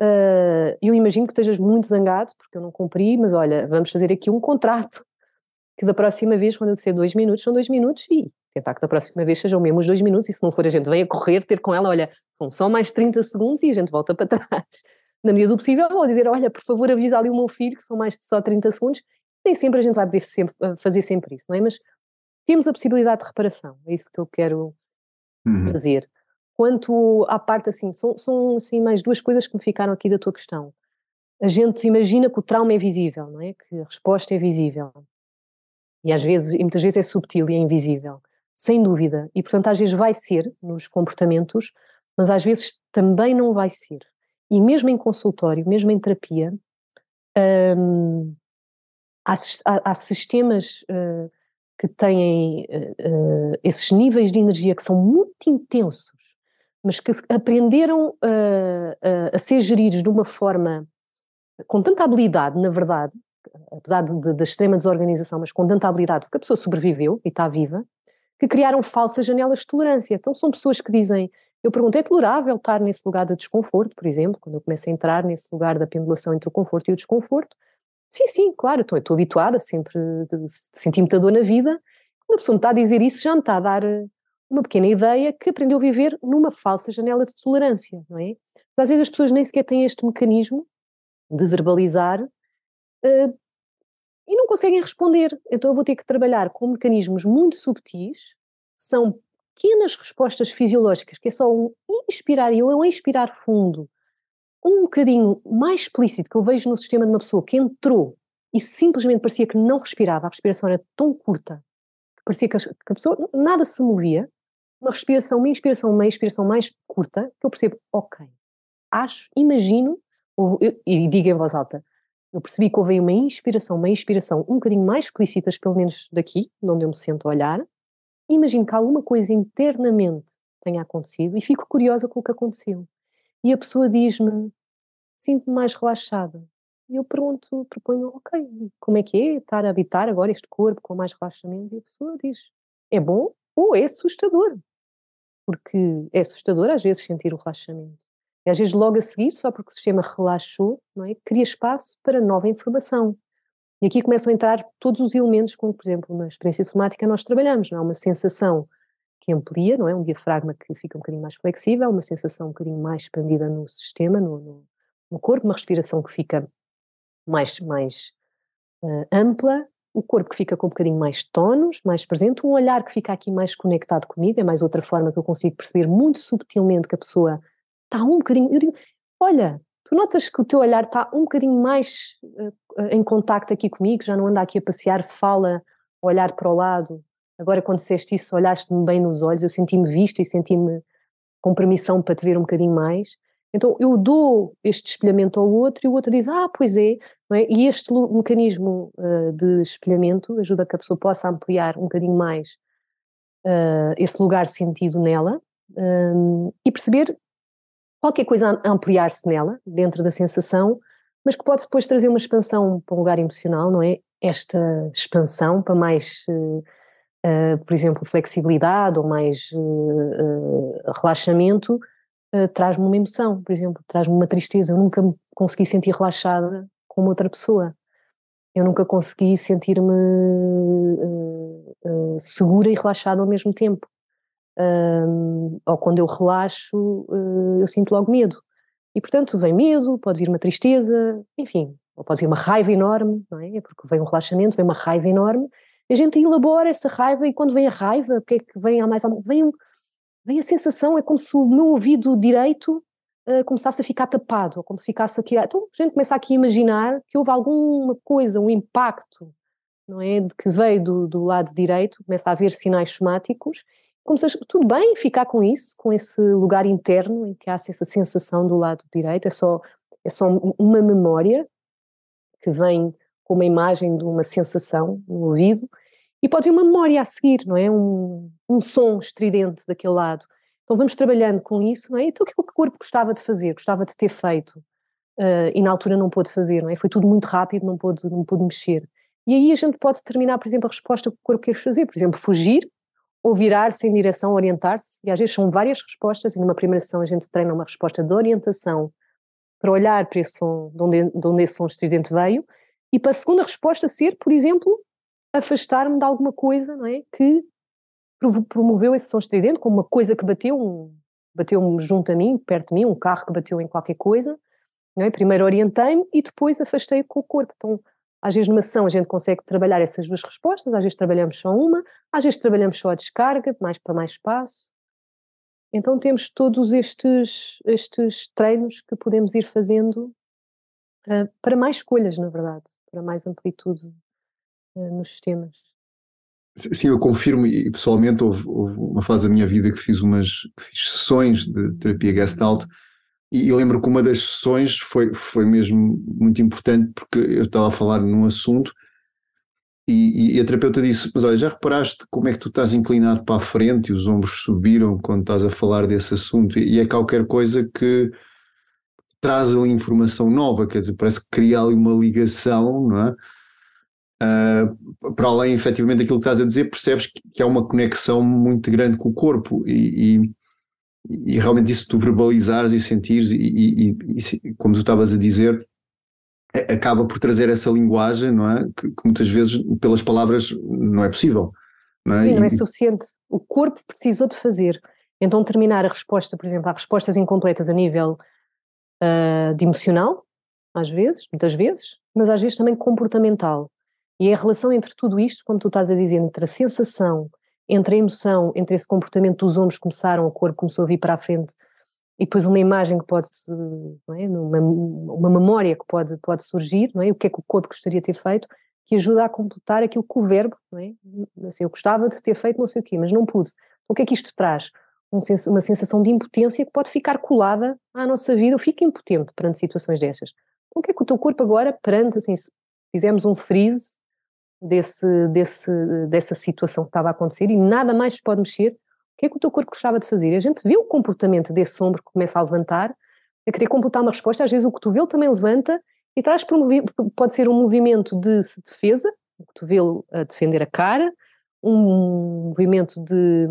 Uh, eu imagino que estejas muito zangado porque eu não cumpri, mas olha, vamos fazer aqui um contrato que da próxima vez, quando eu disser dois minutos, são dois minutos e tentar que da próxima vez sejam mesmo os dois minutos e se não for a gente vem a correr, ter com ela, olha, são só mais 30 segundos e a gente volta para trás. Na medida do possível, ou dizer, olha, por favor avisa ali o meu filho que são mais só 30 segundos. Nem sempre a gente vai poder sempre, ah, fazer sempre isso, não é? Mas temos a possibilidade de reparação, é isso que eu quero uhum. trazer. Quanto à parte assim, são, são assim, mais duas coisas que me ficaram aqui da tua questão. A gente imagina que o trauma é visível, não é? Que a resposta é visível. E às vezes, e muitas vezes é subtil e é invisível sem dúvida. E, portanto, às vezes vai ser nos comportamentos, mas às vezes também não vai ser. E mesmo em consultório, mesmo em terapia, hum, há, há, sistemas uh, que têm uh, uh, esses níveis de energia que são muito intensos, mas que aprenderam a ser geridos de uma forma com tanta habilidade, na verdade, apesar de, de, da extrema desorganização, mas com tanta habilidade, porque a pessoa sobreviveu e está viva, que criaram falsas janelas de tolerância. Então são pessoas que dizem, eu pergunto, é tolerável estar nesse lugar de desconforto, por exemplo, quando eu começo a entrar nesse lugar da pendulação entre o conforto e o desconforto? Sim, sim, claro, estou, estou habituada sempre sentir muita dor na vida. Quando a pessoa me está a dizer isso, já me está a dar eh, uma pequena ideia que aprendeu a viver numa falsa janela de tolerância, não é? Às vezes as pessoas nem sequer têm este mecanismo de verbalizar uh, e não conseguem responder. Então eu vou ter que trabalhar com mecanismos muito subtis, são pequenas respostas fisiológicas, que é só um inspirar e um expirar fundo, um bocadinho mais explícito que eu vejo no sistema de uma pessoa que entrou e simplesmente parecia que não respirava, a respiração era tão curta que parecia que a pessoa nada se movia, uma respiração, uma inspiração, uma expiração mais curta, que eu percebo, ok, acho, imagino, e digo em voz alta, eu percebi que houve uma inspiração, uma inspiração um bocadinho mais explícitas, pelo menos daqui, onde eu me sento a olhar. Imagino que alguma coisa internamente tenha acontecido e fico curiosa com o que aconteceu. E a pessoa diz-me: sinto-me mais relaxada. E eu pergunto, proponho, ok, como é que é estar a habitar agora este corpo com mais relaxamento? E a pessoa diz: é bom ou é assustador? Porque é assustador às vezes sentir o relaxamento. Às vezes logo a seguir, só porque o sistema relaxou, não é? cria espaço para nova informação. E aqui começam a entrar todos os elementos com, por exemplo, na experiência somática nós trabalhamos, não é? Uma sensação que amplia, não é? Um diafragma que fica um bocadinho mais flexível, uma sensação um bocadinho mais expandida no sistema, no, no, no corpo, uma respiração que fica mais, mais uh, ampla, o corpo que fica com um bocadinho mais tonos, mais presente, um olhar que fica aqui mais conectado comigo, é mais outra forma que eu consigo perceber muito subtilmente que a pessoa está um bocadinho. Eu digo, olha, tu notas que o teu olhar está um bocadinho mais uh, em contacto aqui comigo, já não anda aqui a passear, fala, olhar para o lado. Agora, quando disseste isso, olhaste-me bem nos olhos, eu senti-me vista e senti-me com permissão para te ver um bocadinho mais. Então, eu dou este espelhamento ao outro e o outro diz, ah, pois é, é? E este mecanismo uh, de espelhamento ajuda que a pessoa possa ampliar um bocadinho mais uh, esse lugar sentido nela um, e perceber qualquer coisa a ampliar-se nela, dentro da sensação, mas que pode depois trazer uma expansão para um lugar emocional, não é? Esta expansão para mais, uh, uh, por exemplo, flexibilidade ou mais uh, relaxamento, traz-me uma emoção, por exemplo, traz-me uma tristeza. Eu nunca me consegui sentir relaxada com outra pessoa. Eu nunca consegui sentir-me segura e relaxada ao mesmo tempo. Ou quando eu relaxo, eu sinto logo medo. E portanto vem medo, pode vir uma tristeza, enfim, ou pode vir uma raiva enorme, não é? Porque vem um relaxamento, vem uma raiva enorme. A gente elabora essa raiva e quando vem a raiva, o que é que vem a mais? Vem, vem a sensação, é como se o meu ouvido direito uh, começasse a ficar tapado, ou como se ficasse a tirar. Então a gente começa aqui a imaginar que houve alguma coisa, um impacto, não é? De que veio do, do lado direito, começa a haver sinais somáticos se tudo bem ficar com isso, com esse lugar interno em que há essa sensação do lado direito, é só, é só uma memória que vem com uma imagem de uma sensação no ouvido, e pode vir uma memória a seguir, não é? Um, um som estridente daquele lado. Então vamos trabalhando com isso, não é? Então o que, é o corpo gostava de fazer, gostava de ter feito, uh, e na altura não pôde fazer, não é? Foi tudo muito rápido, não pôde, não pôde mexer. E aí a gente pode determinar, por exemplo, a resposta que o corpo quer fazer, por exemplo, fugir, ou virar-se em direção, orientar-se, e às vezes são várias respostas, e numa primeira sessão a gente treina uma resposta de orientação para olhar para esse som, de onde, de onde esse som estridente veio, e para a segunda resposta ser, por exemplo, afastar-me de alguma coisa, não é, que promoveu esse som estridente, como uma coisa que bateu, um, bateu-me junto a mim, perto de mim, um carro que bateu em qualquer coisa, não é? Primeiro orientei-me e depois afastei com o corpo. Então, às vezes numa sessão a gente consegue trabalhar essas duas respostas, às vezes trabalhamos só uma, às vezes trabalhamos só a descarga, mais para mais espaço. Então temos todos estes, estes treinos que podemos ir fazendo uh, para mais escolhas, na verdade, para mais amplitude uh, nos sistemas. Sim, eu confirmo e pessoalmente houve, houve, uma fase da minha vida que fiz umas fiz sessões de terapia Gestalt e, lembro que uma das sessões foi, foi mesmo muito importante porque eu estava a falar num assunto e, e, a terapeuta disse: Mas olha, já reparaste como é que tu estás inclinado para a frente e os ombros subiram quando estás a falar desse assunto? E, e é qualquer coisa que traz ali informação nova, quer dizer, parece que cria ali uma ligação, não é? Uh, para além, efetivamente, daquilo que estás a dizer, percebes que, que há uma conexão muito grande com o corpo e, e e realmente isso tu verbalizares e sentires e, e, e, como tu estavas a dizer acaba por trazer essa linguagem não é? Que, que muitas vezes pelas palavras não é possível não é? não é suficiente. O corpo precisou de fazer. Então terminar a resposta por exemplo há respostas incompletas a nível uh, de emocional às vezes muitas vezes mas às vezes também comportamental. E é a relação entre tudo isto como tu estás a dizer entre a sensação entre a emoção, entre esse comportamento dos ombros começaram, o corpo começou a vir para a frente, e depois uma imagem que pode, é? uma, uma, memória que pode, pode surgir, não é? o que é que o corpo gostaria de ter feito, que ajuda a completar aquilo que o verbo, não é? assim, eu gostava de ter feito não sei o quê, mas não pude. Então, o que é que isto traz? uma sensação de impotência que pode ficar colada à nossa vida, eu fico impotente perante situações dessas. Então o que é que o teu corpo agora, perante, assim, se um freeze, desse, desse, dessa situação que estava a acontecer e nada mais se pode mexer, o que é que o teu corpo gostava de fazer? A gente vê o comportamento desse ombro que começa a levantar, a querer completar uma resposta, às vezes o cotovelo também levanta e traz para pode ser um movimento de defesa, o cotovelo a defender a cara, um movimento de,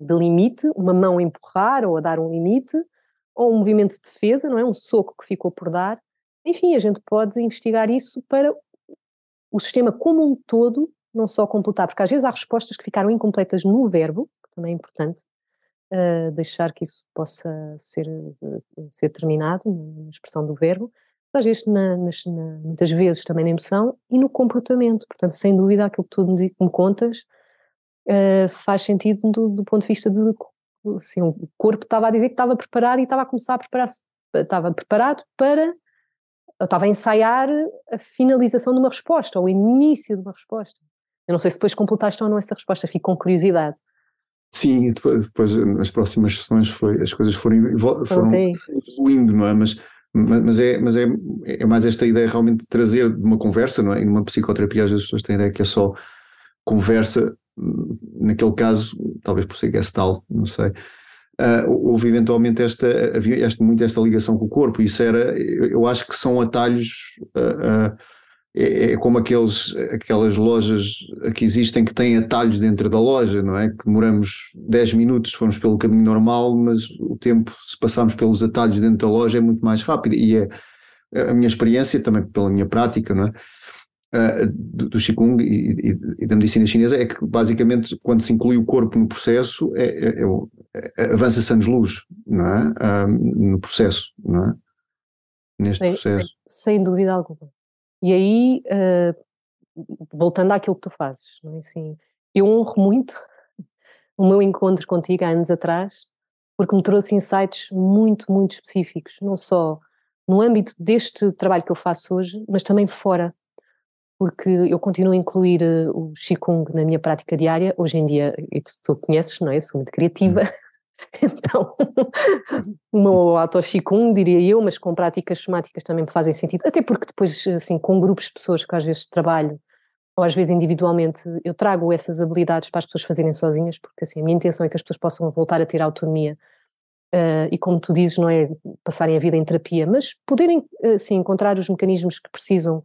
de limite, uma mão a empurrar ou a dar um limite, ou um movimento de defesa, não é? Um soco que ficou por dar. Enfim, a gente pode investigar isso para o sistema como um todo, não só completar, porque às vezes há respostas que ficaram incompletas no verbo, que também é importante, uh, deixar que isso possa ser, uh, ser terminado na expressão do verbo, às vezes, na, nas, na, muitas vezes também na emoção e no comportamento. Portanto, sem dúvida, aquilo que tu me, me contas uh, faz sentido do, do, ponto de vista de assim, o corpo estava a dizer que estava preparado e estava a começar a preparar-se, estava preparado para eu estava a ensaiar a finalização de uma resposta, ou o início de uma resposta. Eu não sei se depois completaste ou não essa resposta, fico com curiosidade. Sim, depois, depois nas próximas sessões foi, as coisas foram, foram evoluindo, não é? Mas, mas, é, mas é, é mais esta ideia realmente de trazer de uma conversa, não é? E numa psicoterapia às vezes as pessoas têm a ideia que é só conversa, naquele caso, talvez por ser gestalt, não sei, uh, houve eventualmente esta, havia muito esta ligação com o corpo, isso era, eu acho que são atalhos uh, uh, é, é, como aqueles, aquelas lojas que existem que têm atalhos dentro da loja, não é? Que demoramos 10 minutos se formos pelo caminho normal, mas o tempo, se passarmos pelos atalhos dentro da loja, é muito mais rápido. E é a minha experiência, também pela minha prática, não é? Uh, do, do Qigong e, e, e, da medicina chinesa é que basicamente quando se inclui o corpo no processo é, é, é, é avança-se anos-luz não é? Uh, no processo, não é? Neste sem, processo. Sem, sem dúvida alguma. E aí, uh, voltando àquilo que tu fazes, não é? assim, eu honro muito o meu encontro contigo há anos atrás, porque me trouxe insights muito, muito específicos, não só no âmbito deste trabalho que eu faço hoje, mas também fora, porque eu continuo a incluir uh, o Qigong na minha prática diária. Hoje em dia, e tu conheces, não é? Sou muito criativa, hum. Então, meu auto-Qigong, diria eu, mas com práticas somáticas também me fazem sentido, até porque depois, assim, com grupos de pessoas que às vezes trabalho, ou às vezes individualmente, eu trago essas habilidades para as pessoas fazerem sozinhas, porque assim, a minha intenção é que as pessoas possam voltar a ter autonomia uh, e, como tu dizes, não é passarem a vida em terapia, mas poderem, assim, encontrar os mecanismos que precisam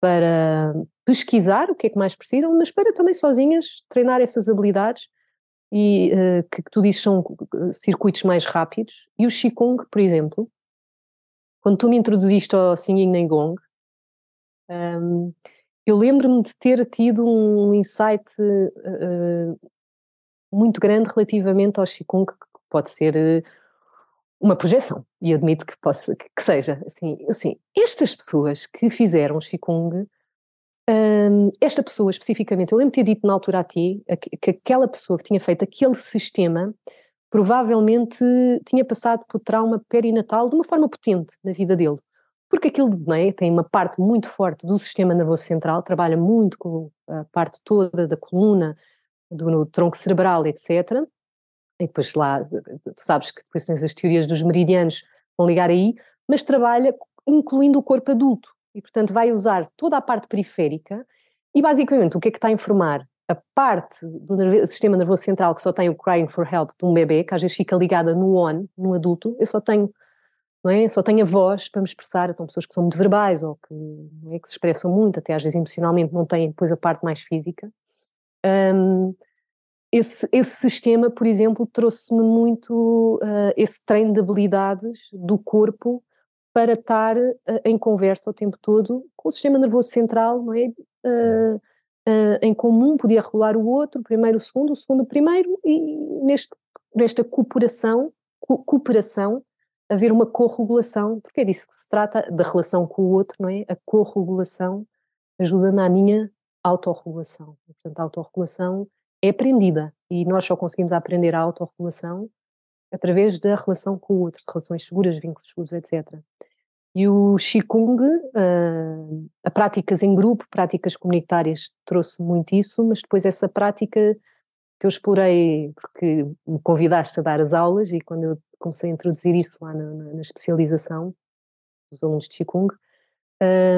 para pesquisar o que é que mais precisam, mas para também sozinhas treinar essas habilidades e uh, que, que, tu dizes são eh, circuitos mais rápidos, e o Qigong, por exemplo, quando tu me introduziste ao Singing Nei Gong, um, eu lembro-me de ter tido um insight uh, muito grande relativamente ao Qigong, que pode ser uma projeção, e admito que, possa, que, que seja. Assim, assim, estas pessoas que fizeram Qigong um, esta pessoa especificamente, eu lembro de ter dito na altura a ti que aquela pessoa que tinha feito aquele sistema provavelmente tinha passado por trauma perinatal de uma forma potente na vida dele. Porque aquilo né, tem uma parte muito forte do sistema nervoso central, trabalha muito com a parte toda da coluna, do tronco cerebral, etc. E depois lá, tu sabes que depois tens as teorias dos meridianos vão ligar aí, mas trabalha incluindo o corpo adulto e, portanto, vai usar toda a parte periférica e, basicamente, o que é que está a informar? A parte do sistema nervoso central que só tem o crying for help de um bebê, que às vezes fica ligada no on, no adulto, eu só tenho, não é? Só tenho a voz para me expressar, então pessoas que são muito verbais ou que, é, que se expressam muito, até às vezes emocionalmente não têm depois a parte mais física. Um, esse, esse sistema, por exemplo, trouxe-me muito uh, esse treino de habilidades do corpo para estar uh, em conversa o tempo todo com o sistema nervoso central, não é? Uh, uh, em comum, podia regular o outro, primeiro o segundo, o segundo o primeiro, e neste, nesta cooperação, co cooperação, haver uma corregulação, porque é disso que se trata, da relação com o outro, não é? A corregulação ajuda-me à minha autorregulação. Portanto, a autorregulação é aprendida e nós só conseguimos aprender a autorregulação através da relação com o outro, de relações seguras, vínculos seguros, etc. E o Qigong, uh, a práticas em grupo, práticas comunitárias, trouxe muito isso, mas depois essa prática que eu explorei, porque me convidaste a dar as aulas e quando eu comecei a introduzir isso lá na, na, na especialização dos alunos de Qigong,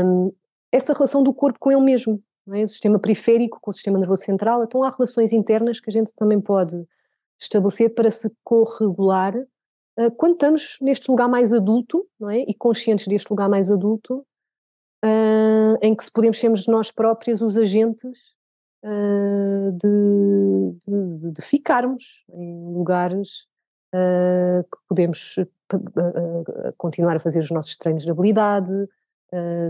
um, essa relação do corpo com ele mesmo, é? o sistema periférico com o sistema nervoso central, então há relações internas que a gente também pode estabelecer para se corregular uh, quando estamos neste lugar mais adulto, não é? E conscientes deste lugar mais adulto, uh, em que se podemos sermos nós próprios os agentes uh, de, de, de, ficarmos em lugares que podemos continuar a fazer os nossos treinos de habilidade,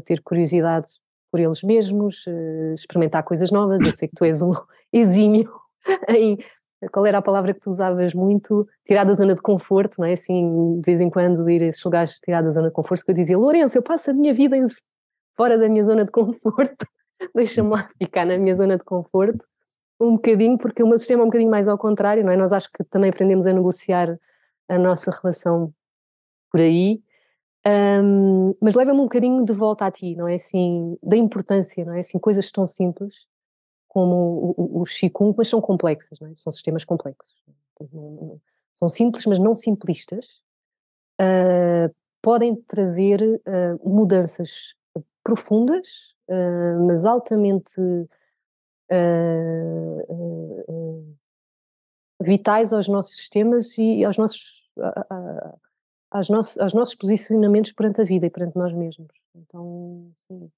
ter curiosidade por eles mesmos, experimentar coisas novas. Eu sei que tu és um exímio em qual era a palavra que tu usavas muito? Tirar da zona de conforto, não é? Assim, de vez em quando ir a esses lugares tirar da zona de conforto, que eu dizia, Lourenço, eu passo a minha vida fora da minha zona de conforto, deixa-me lá ficar na minha zona de conforto um bocadinho, porque o meu sistema é um bocadinho mais ao contrário, não é? Nós acho que também aprendemos a negociar a nossa relação por aí, um, mas leva-me um bocadinho de volta a ti, não é? Assim, da importância, não é? Assim, coisas tão simples como o, o, Qigong, mas são complexas, é? são sistemas complexos. São simples, mas não simplistas. Uh, podem trazer uh, mudanças profundas, uh, mas altamente vitais aos nossos sistemas e aos nossos, aos, nossos, aos nossos posicionamentos perante a vida e perante nós mesmos. Então, sim,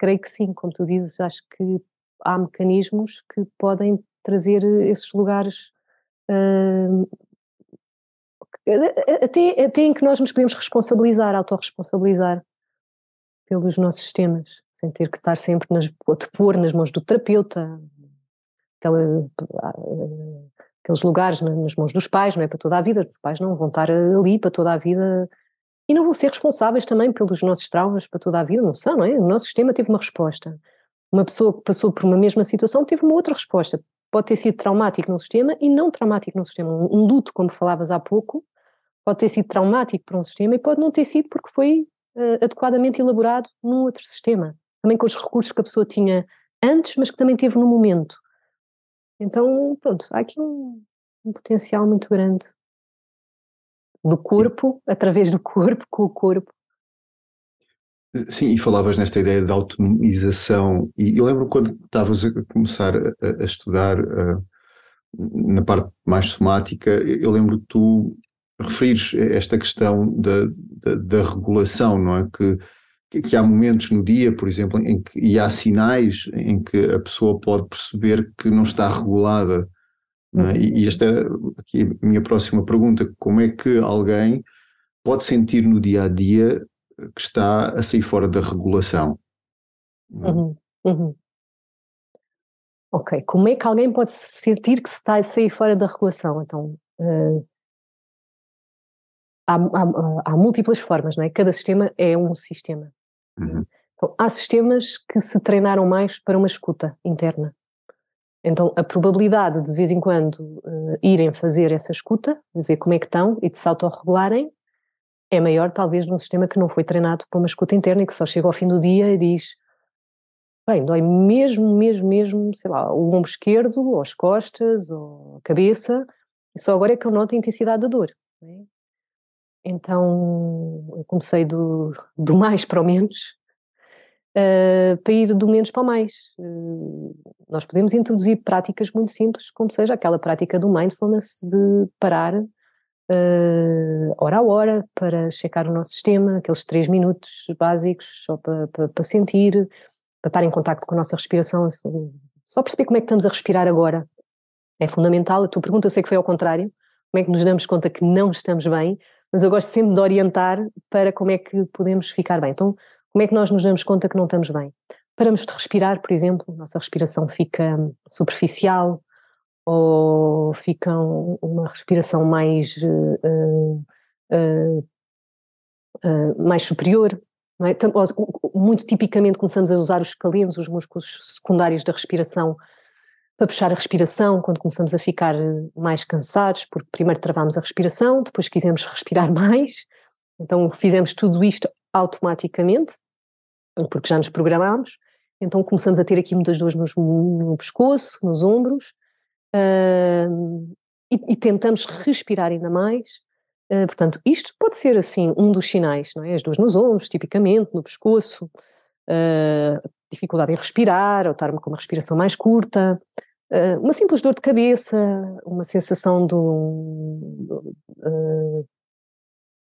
creio que sim, como tu dizes, acho que há mecanismos que podem trazer esses lugares uh, até, até em que nós nos podemos responsabilizar, autorresponsabilizar pelos nossos sistemas, sem ter que estar sempre nas, te pôr nas mãos do terapeuta, aquela, aqueles lugares nas mãos dos pais, não é? Para toda a vida, os pais não vão estar ali para toda a vida e não vão ser responsáveis também pelos nossos traumas para toda a vida, não são, não é? O nosso sistema teve uma resposta. Uma pessoa que passou por uma mesma situação teve uma outra resposta. Pode ter sido traumático no sistema e não traumático no sistema. Um luto, como falavas há pouco, pode ter sido traumático para um sistema e pode não ter sido porque foi uh, adequadamente elaborado num outro sistema. Também com os recursos que a pessoa tinha antes, mas que também teve no momento. Então, pronto, há aqui um, um potencial muito grande do corpo, através do corpo, com o corpo. Sim, e falavas nesta ideia de autonomização, e eu lembro quando estavas a começar a, a estudar uh, na parte mais somática, eu lembro que tu referires esta questão da, da, da regulação, não é? Que, que há momentos no dia, por exemplo, em que, e há sinais em que a pessoa pode perceber que não está regulada é? E, e esta é aqui a minha próxima pergunta: como é que alguém pode sentir no dia a dia que está a sair fora da regulação? É? Uhum, uhum. Ok, como é que alguém pode sentir que se está a sair fora da regulação? Então, uh, há, há, há, múltiplas formas, não é? Cada sistema é um sistema. Uhum. Então, há sistemas que se treinaram mais para uma escuta interna. Então, a probabilidade de, de vez em quando uh, irem fazer essa escuta, de ver como é que estão e de se autorregularem, é maior talvez num sistema que não foi treinado para uma escuta interna e que só chega ao fim do dia e diz bem, dói mesmo, mesmo, mesmo, sei lá, o ombro esquerdo, ou as costas, ou a cabeça, e só agora é que eu noto a intensidade da dor. É? Então, eu comecei do, do mais para o menos, uh, para ir do menos para o mais. Uh, nós podemos introduzir práticas muito simples, como seja aquela prática do mindfulness de parar uh, hora a hora para checar o nosso sistema, aqueles três minutos básicos só para, para, para sentir, para estar em contato com a nossa respiração, só perceber como é que estamos a respirar agora. É fundamental. A tua pergunta eu sei que foi ao contrário. Como é que nos damos conta que não estamos bem? Mas eu gosto sempre de orientar para como é que podemos ficar bem. Então, como é que nós nos damos conta que não estamos bem? Paramos de respirar, por exemplo, nossa respiração fica superficial ou fica uma respiração mais, uh, uh, uh, mais superior. É? Muito tipicamente começamos a usar os escalenos, os músculos secundários da respiração, para puxar a respiração quando começamos a ficar mais cansados, porque primeiro travamos a respiração, depois quisemos respirar mais, então fizemos tudo isto automaticamente, porque já nos programámos, então começamos a ter aqui muitas dores no, no pescoço, nos ombros, uh, e, e, tentamos respirar ainda mais. Uh, portanto, isto pode ser assim um dos sinais, não é? As dores nos ombros, tipicamente, no pescoço, uh, dificuldade em respirar, ou estar com uma respiração mais curta, uma simples dor de cabeça, uma sensação do, do,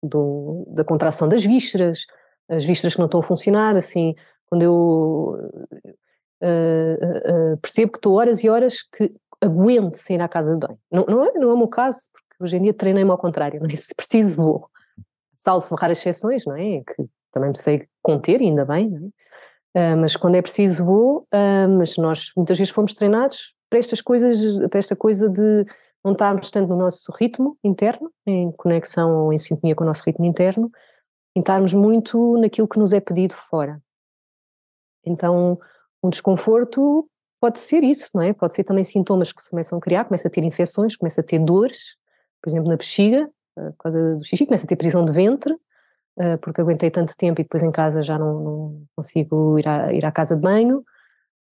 do, da contração das vísceras, as vísceras que não estão a funcionar, assim, quando eu uh, uh, percebo que estou horas e horas que aguento sair à casa de banho. Não, não, é, não é o meu caso, porque hoje em dia treinei-me ao contrário, não é? se preciso vou, salvo raras exceções, não é? Que também me sei conter, ainda bem, não é? Uh, mas quando é preciso vou, mas nós muitas vezes fomos treinados para estas coisas, para esta coisa de não estarmos tanto no nosso ritmo interno, em conexão ou em sintonia com o nosso ritmo interno, em estarmos muito naquilo que nos é pedido fora. Então, um desconforto pode ser isso, não é? Pode ser também sintomas que se começam a criar, começa a ter infecções, começa a ter dores, por exemplo, na bexiga, eh, por causa do xixi, começa a ter prisão de ventre, eh, porque aguentei tanto tempo e depois em casa já não, não consigo ir à, ir à casa de banho.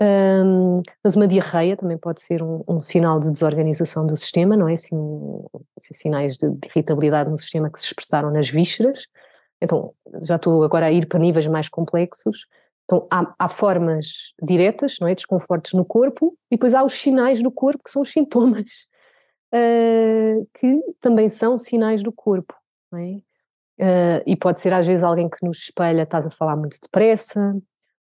Um, mas uma diarreia também pode ser um, um, sinal de desorganização do sistema, não é? Assim, assim, sinais de, de, irritabilidade no sistema que se expressaram nas vísceras. Então, já estou agora a ir para níveis mais complexos. Então, há, há, formas diretas, não é? Desconfortos no corpo, e depois há os sinais do corpo, que são os sintomas, uh, que também são sinais do corpo, não é? Uh, e pode ser às vezes alguém que nos espelha, estás a falar muito depressa,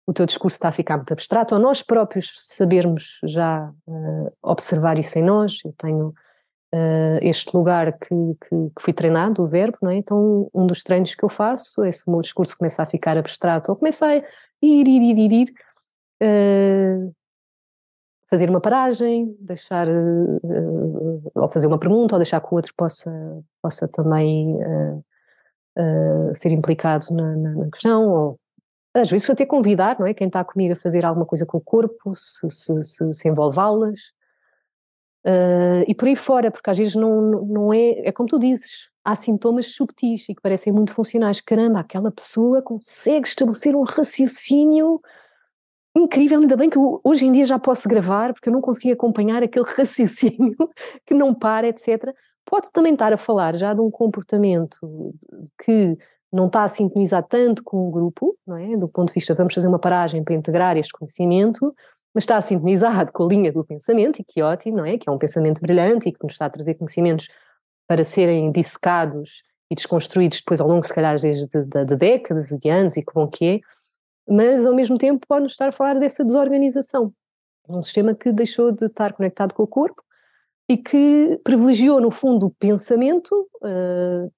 o teu discurso está a ficar muito abstrato, ou nós próprios sabermos já uh, observar isso em nós. Eu tenho uh, este lugar que, que, que, fui treinado, o verbo, não é? Então, um dos treinos que eu faço é se o meu discurso começa a ficar abstrato ou começa a ir, ir, ir, ir, ir uh, fazer uma paragem, deixar, ou fazer uma pergunta, ou deixar que o outro possa, possa também ser implicado na, na, na questão, ou às vezes até convidar, não é? Quem está comigo a fazer alguma coisa com o corpo, se, se, se, se envolvê-las. Uh, e por aí fora, porque às vezes não, não é, é como tu dizes, há sintomas subtis e que parecem muito funcionais. Caramba, aquela pessoa consegue estabelecer um raciocínio incrível, ainda bem que eu, hoje em dia já posso gravar, porque eu não consigo acompanhar aquele raciocínio que não para, etc. Pode também estar a falar já de um comportamento que não está a sintonizar tanto com o grupo, não é? do ponto de vista, vamos fazer uma paragem para integrar este conhecimento, mas está sintonizado com a linha do pensamento, e que ótimo, não é? Que é um pensamento brilhante e que nos está a trazer conhecimentos para serem dissecados e desconstruídos depois ao longo, se calhar, desde de, de, de décadas e de anos, e que bom que é, mas ao mesmo tempo pode-nos estar a falar dessa desorganização. Um sistema que deixou de estar conectado com o corpo e que privilegiou, no fundo, o pensamento uh,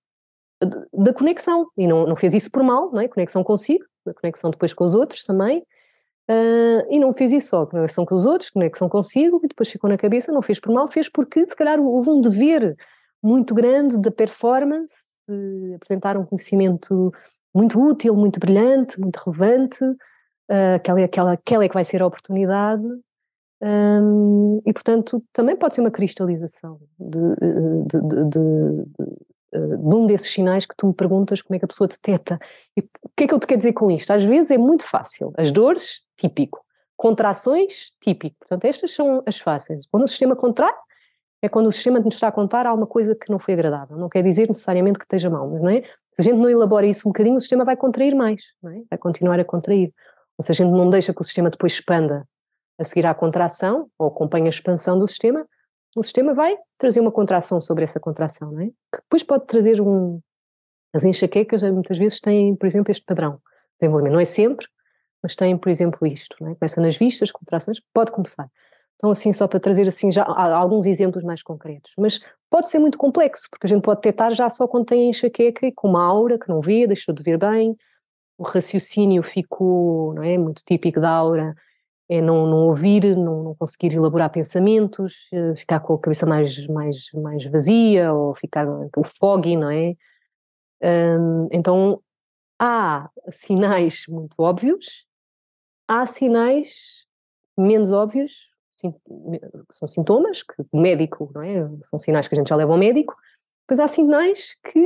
da conexão, e não, não fez isso por mal, não é? Conexão consigo, a conexão depois com os outros também, uh, e não fez isso só, conexão com os outros, conexão consigo, e depois ficou na cabeça, não fez por mal, fez porque se calhar houve um dever muito grande da performance, de apresentar um conhecimento muito útil, muito brilhante, muito relevante, uh, aquela, aquela, aquela é que vai ser a oportunidade, um, e portanto também pode ser uma cristalização de, de, de, de um desses sinais que tu me perguntas como é que a pessoa detecta. E o que é que eu te quero dizer com isto? Às vezes é muito fácil. As dores, típico. Contrações, típico. Portanto, estas são as fáceis. Quando o sistema contrai, é quando o sistema nos está a contar alguma coisa que não foi agradável. Não quer dizer necessariamente que esteja mal, mas não é? Se a gente não elabora isso um bocadinho, o sistema vai contrair mais, não é? Vai continuar a contrair. Ou se a gente não deixa que o sistema depois expanda a seguir à contração, ou acompanha a expansão do sistema, o sistema vai trazer uma contração sobre essa contração, não é? Que depois pode trazer um. As enxaquecas muitas vezes têm, por exemplo, este padrão de desenvolvimento. Não é sempre, mas tem, por exemplo, isto, não é? Começa nas vistas, contrações, pode começar. Então, assim, só para trazer assim já alguns exemplos mais concretos. Mas pode ser muito complexo, porque a gente pode detectar já só quando tem enxaqueca e com uma aura que não vê, deixou de ver bem, o raciocínio ficou, não é? Muito típico da aura, é não, não ouvir, não, não, conseguir elaborar pensamentos, eh, ficar com a cabeça mais, mais, mais vazia ou ficar o foggy, não é? Um, então há sinais muito óbvios, há sinais menos óbvios, são sintomas que o médico, não é? São sinais que a gente já leva ao médico, depois há sinais que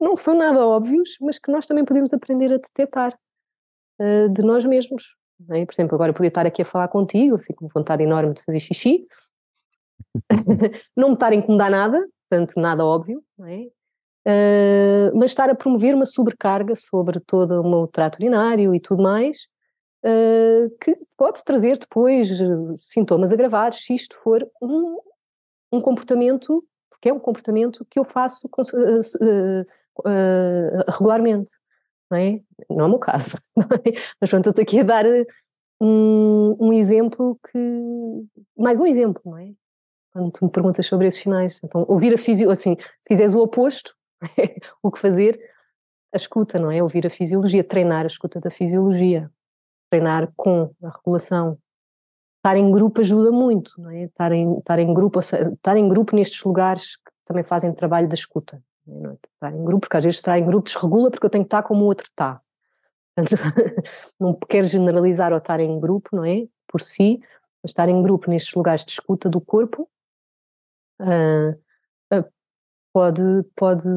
não são nada óbvios, mas que nós também podemos aprender a detectar uh, de nós mesmos. É? Por exemplo, agora podia estar aqui a falar contigo, assim com vontade enorme de fazer xixi, não me estar a incomodar nada, portanto, nada óbvio, é? uh, mas estar a promover uma sobrecarga sobre todo o meu trato urinário e tudo mais, uh, que pode trazer depois sintomas agravados se isto for um, um comportamento, porque é um comportamento que eu faço uh, regularmente não é? Não é o meu caso, é? mas pronto, eu estou aqui a dar um, um, exemplo que. Mais um exemplo, não é? Quando tu me perguntas sobre esses sinais. Então, ouvir a fisiologia, assim, se quiseres o oposto, o que fazer? A escuta, não é? Ouvir a fisiologia, treinar a escuta da fisiologia, treinar com a regulação. Estar em grupo ajuda muito, não é? Estar em, estar em grupo, estar em grupo nestes lugares que também fazem trabalho da escuta. Não é? Estar em grupo, porque às vezes estar em grupo desregula porque eu tenho que estar como o outro está. não quero generalizar ou estar em grupo, não é? Por si, mas estar em grupo nestes lugares de escuta do corpo uh, uh, pode, pode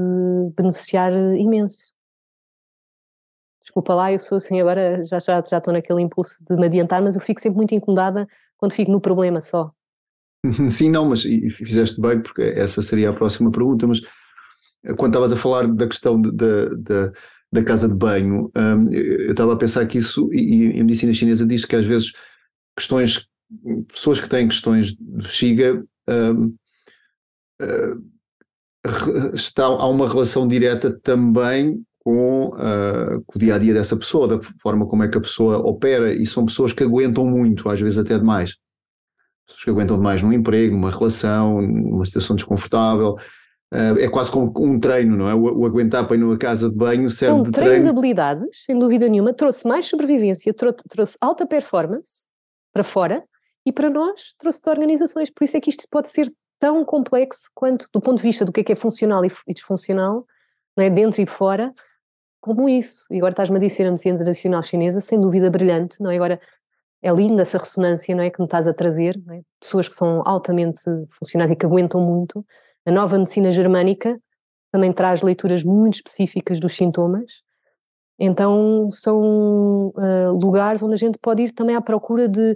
beneficiar imenso. Desculpa lá, eu sou assim, agora já, já, já estou naquele impulso de me adiantar, mas eu fico sempre muito incomodada quando fico no problema só. Sim, não, mas fizeste bem, porque essa seria a próxima pergunta, mas quando estavas a falar da questão de, de, de, da casa de banho, um, eu estava a pensar que isso, e, e a medicina chinesa diz que às vezes questões, pessoas que têm questões de bexiga, um, uh, está, há uma relação direta também com, uh, com, o dia a dia dessa pessoa, da forma como é que a pessoa opera, e são pessoas que aguentam muito, às vezes até demais. Pessoas que aguentam demais num emprego, numa relação, numa situação desconfortável. É quase como um treino, não é? O, o aguentar para ir numa casa de banho serve um de treino. treino de habilidades, sem dúvida nenhuma, trouxe mais sobrevivência, trouxe, trouxe alta performance para fora e para nós trouxe de organizações. Por isso é que isto pode ser tão complexo quanto, do ponto de vista do que é que é funcional e disfuncional, não é? dentro e fora, como isso. E agora estás-me a dizer a medicina tradicional chinesa, sem dúvida brilhante, não é? Agora é linda essa ressonância, não é? Que me estás a trazer, é? pessoas que são altamente funcionais e que aguentam muito. A nova medicina germânica também traz leituras muito específicas dos sintomas. Então são uh, lugares onde a gente pode ir também à procura de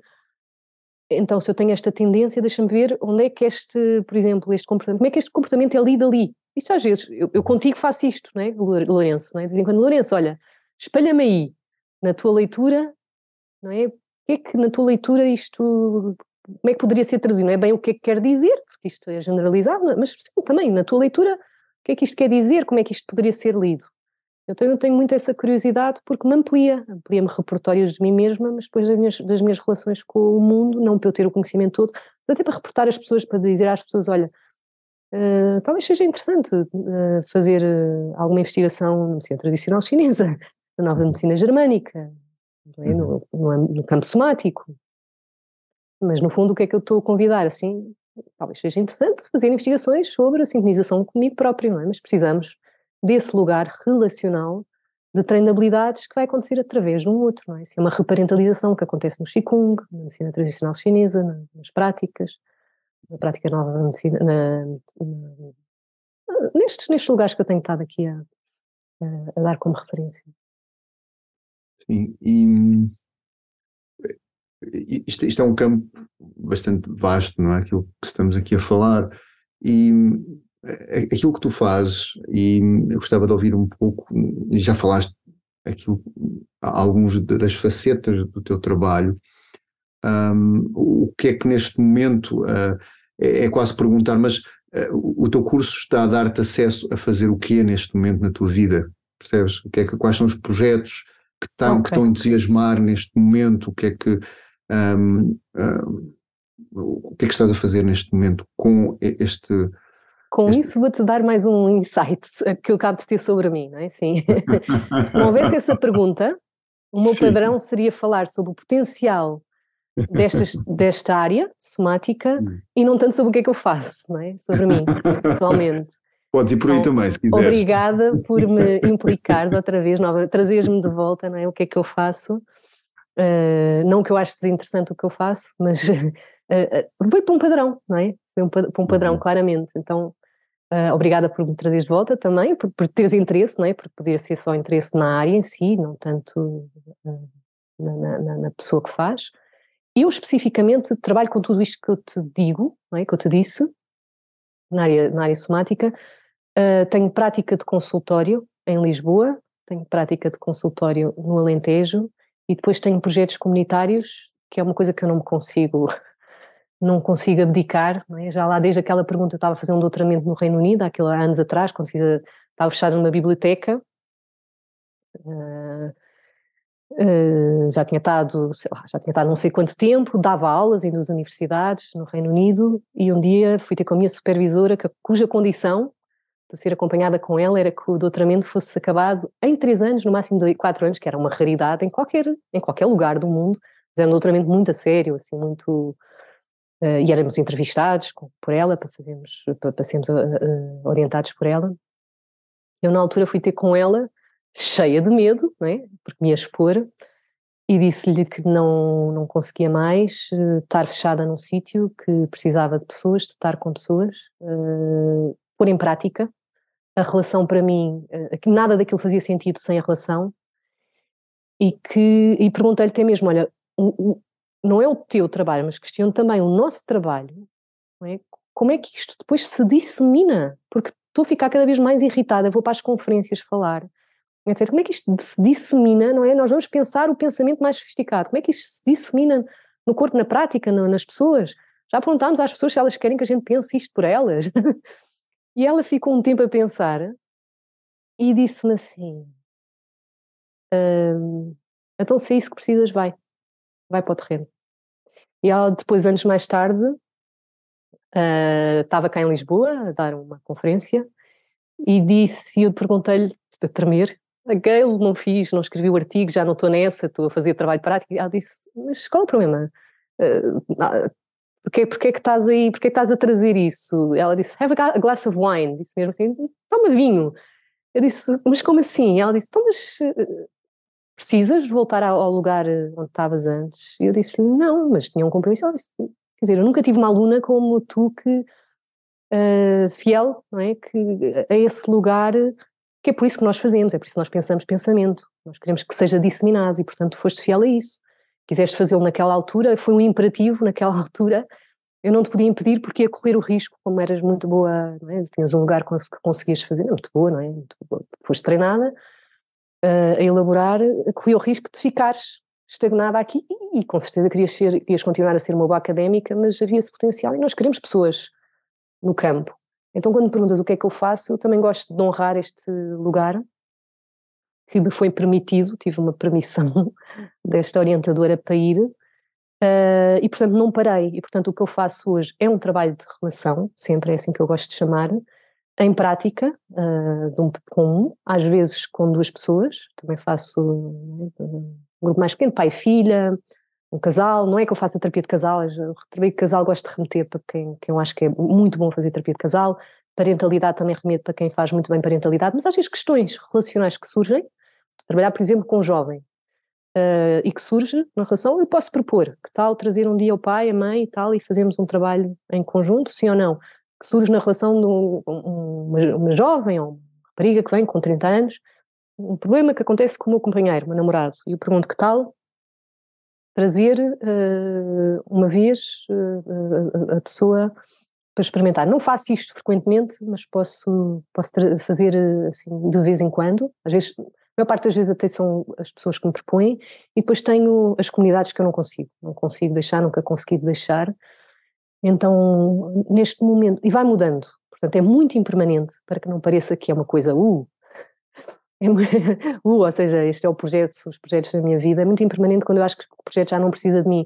então, se eu tenho esta tendência, deixa-me ver onde é que este, por exemplo, este comportamento, como é que este comportamento é lido ali. Isto às vezes, eu, eu contigo faço isto, não é, Lourenço? Não é? De vez em quando, Lourenço, olha, espalha-me aí, na tua leitura, não é? O que é que na tua leitura isto, como é que poderia ser traduzido? Não é bem o que é que quer dizer, isto é generalizado, mas sim, também, na tua leitura, o que é que isto quer dizer, como é que isto poderia ser lido? Eu tenho, tenho muito essa curiosidade porque me amplia, amplia-me repertórios de mim mesma, mas depois das minhas, das minhas relações com o mundo, não para eu ter o conhecimento todo, mas até para reportar as pessoas, para dizer às pessoas, olha, uh, talvez seja interessante uh, fazer uh, alguma investigação na medicina tradicional chinesa, na nova uhum. medicina germânica, é? no, no, no, campo somático. Mas no fundo o que é que eu estou a convidar, assim, talvez seja interessante fazer investigações sobre a sintonização comigo próprio, não é? Mas precisamos desse lugar relacional de treino de habilidades que vai acontecer através de um outro, não é? Isso é uma reparentalização que acontece no Qigong, na medicina tradicional chinesa, nas práticas, na prática nova da medicina, na, na, nestes, nestes lugares que eu tenho estado aqui a, a, a dar como referência. Sim, e isto, isto, é um campo bastante vasto, não é? Aquilo que estamos aqui a falar. E aquilo que tu fazes, e eu gostava de ouvir um pouco, já falaste aquilo, alguns das facetas do teu trabalho, um, o que é que neste momento uh, é, é, quase perguntar, mas uh, o teu curso está a dar-te acesso a fazer o que é neste momento na tua vida? Percebes? O que é que, quais são os projetos que estão, okay. que estão a entusiasmar neste momento? O que é que um, um, o que é que estás a fazer neste momento com este com este... isso vou-te dar mais um insight que eu acabo de ter sobre mim, não é? Sim. Se não houvesse essa pergunta, o meu Sim. padrão seria falar sobre o potencial destas, desta área somática hum. e não tanto sobre o que é que eu faço, não é? Sobre mim, pessoalmente. Podes ir por aí então, também, se quiseres. Obrigada por me implicares outra vez, trazeres-me de volta, não é? O que é que eu faço. Uh, não que eu ache desinteressante o que eu faço, mas uh, foi para um padrão, não é? Foi um, para um padrão, uhum. claramente. Então, Uh, obrigada por me trazeres de volta também, por, por teres interesse, não é? Porque poderia ser só interesse na área em si, não tanto na, na, na, pessoa que faz. Eu especificamente trabalho com tudo isto que eu te digo, não é? que eu te disse, na área, na área somática. Tenho prática de consultório em Lisboa, tenho prática de consultório no Alentejo e depois tenho projetos comunitários, que é uma coisa que eu não me consigo não consigo abdicar, não é? já lá desde aquela pergunta eu estava a fazer um doutoramento no Reino Unido, há anos atrás, quando fiz a, estava fechada numa biblioteca, uh, uh, já tinha estado, lá, já tinha estado não sei quanto tempo, dava aulas em duas universidades no Reino Unido e um dia fui ter com a minha supervisora, cuja condição para ser acompanhada com ela era que o doutoramento fosse acabado em três anos, no máximo de quatro anos, que era uma raridade em qualquer, em qualquer lugar do mundo, mas era um doutoramento muito a sério, assim, muito Uh, e éramos entrevistados por ela para fazermos, para, para sermos uh, orientados por ela. Eu na altura fui ter com ela, cheia de medo, não é? porque me ia expor, e disse-lhe que não, não conseguia mais uh, estar fechada num sítio, que precisava de pessoas, de estar com pessoas, pôr em prática. A relação para mim, que nada daquilo fazia sentido sem a relação, e que e perguntei-lhe até mesmo, olha, não é o teu trabalho, mas questiono também o nosso trabalho, é? como é que isto depois se dissemina? Porque estou a ficar cada vez mais irritada, vou para as conferências falar, etc. Como é que isto se dissemina, não é? Nós vamos pensar o pensamento mais sofisticado, como é que isto se dissemina no corpo, na prática, nas pessoas? Já perguntámos às pessoas se elas querem que a gente pense isto por elas. E ela ficou um tempo a pensar e disse-me assim: então, se é isso que precisas, vai, vai para o terreno. E ela, depois, anos mais tarde, uh, estava cá em Lisboa a dar uma conferência e disse, e eu perguntei-lhe, a tremer, Gail, não fiz, não escrevi o artigo, já não estou nessa, estou a fazer trabalho prático. E ela disse, mas qual é o problema? Uh, Porquê, porquê que estás aí, porquê que estás a trazer isso? Ela disse, have a glass of wine. Disse mesmo assim, toma vinho. Eu disse, mas como assim? Ela disse, então, mas eh, precisas voltar ao lugar eh, onde estavas antes? E eu disse, não, mas tinha um compromisso. Ela disse, quer dizer, eu nunca tive uma aluna como tu que, uh, fiel, não é? Que, a esse lugar, que é por isso que nós fazemos, é por isso que nós pensamos pensamento. Nós queremos que seja disseminado e, portanto, foste fiel a isso quiseste fazê-lo naquela altura, foi um imperativo naquela altura, eu não te podia impedir porque ia correr o risco, como eras muito boa, é? tinhas um lugar que conseguias fazer, muito boa, não é? Muito boa. Foste treinada uh, a elaborar, corria o risco de ficares estagnada aqui e, e com certeza querias, ser, querias continuar a ser uma boa académica, mas havia esse potencial e nós queremos pessoas no campo. Então quando me perguntas o que é que eu faço, eu também gosto de honrar este lugar que me foi permitido, tive uma permissão desta orientadora para ir, uh, e portanto não parei. E portanto o que eu faço hoje é um trabalho de relação, sempre é assim que eu gosto de chamar, em prática, uh, um, com um, às vezes com duas pessoas, também faço um grupo mais pequeno, pai e filha, um casal, não é que eu faça terapia de casal, eu terapia de casal gosto de remeter para quem, quem eu acho que é muito bom fazer terapia de casal, parentalidade também remeto para quem faz muito bem parentalidade, mas às vezes questões relacionais que surgem, trabalhar, por exemplo, com um jovem uh, e que surge na relação, eu posso propor que tal trazer um dia o pai, a mãe e tal, e fazemos um trabalho em conjunto, sim ou não? Que surge na relação de um, uma, uma jovem ou uma rapariga que vem com 30 anos, um problema que acontece com o meu companheiro, o meu namorado, e eu pergunto que tal trazer uh, uma vez uh, a, a pessoa para experimentar. Não faço isto frequentemente, mas posso, posso fazer assim, de vez em quando. Às vezes a maior parte das vezes até são as pessoas que me propõem, e depois tenho as comunidades que eu não consigo, não consigo deixar, nunca consegui deixar. Então, neste momento, e vai mudando, portanto, é muito impermanente, para que não pareça que é uma coisa, uh, é, uh, ou seja, este é o projeto, os projetos da minha vida, é muito impermanente quando eu acho que o projeto já não precisa de mim.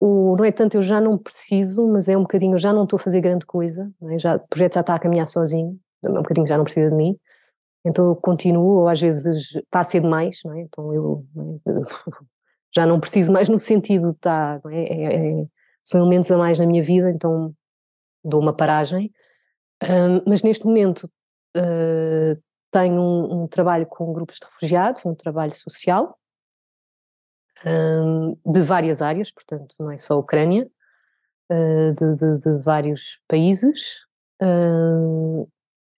O, não é tanto eu já não preciso, mas é um bocadinho eu já não estou a fazer grande coisa, é? já, o projeto já está a caminhar sozinho, é um bocadinho já não precisa de mim. Então eu continuo, ou às vezes está a ser demais, é? Então eu não é? já não preciso mais no sentido de tá, é? São elementos a mais na minha vida, então dou uma paragem. Um, mas neste momento uh, tenho um, um, trabalho com grupos de refugiados, um trabalho social, de várias áreas, portanto não é só a Ucrânia, uh, de, de, de, vários países,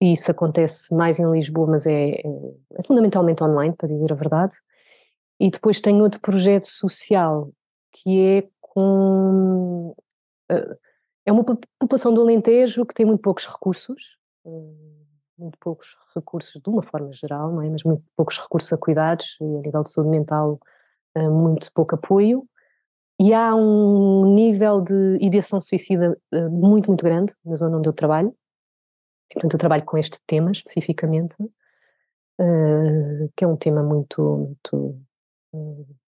e isso acontece mais em Lisboa, mas é, é, fundamentalmente online, para dizer a verdade. E depois tenho outro projeto social que é com. Uh, é uma população do Alentejo que tem muito poucos recursos, muito poucos recursos de uma forma geral, não é? mas muito poucos recursos a cuidados e a nível de saúde mental, muito pouco apoio. E há um nível de ideação suicida muito, muito grande na zona onde eu trabalho Portanto, eu trabalho com este tema especificamente, uh, que é um tema muito, muito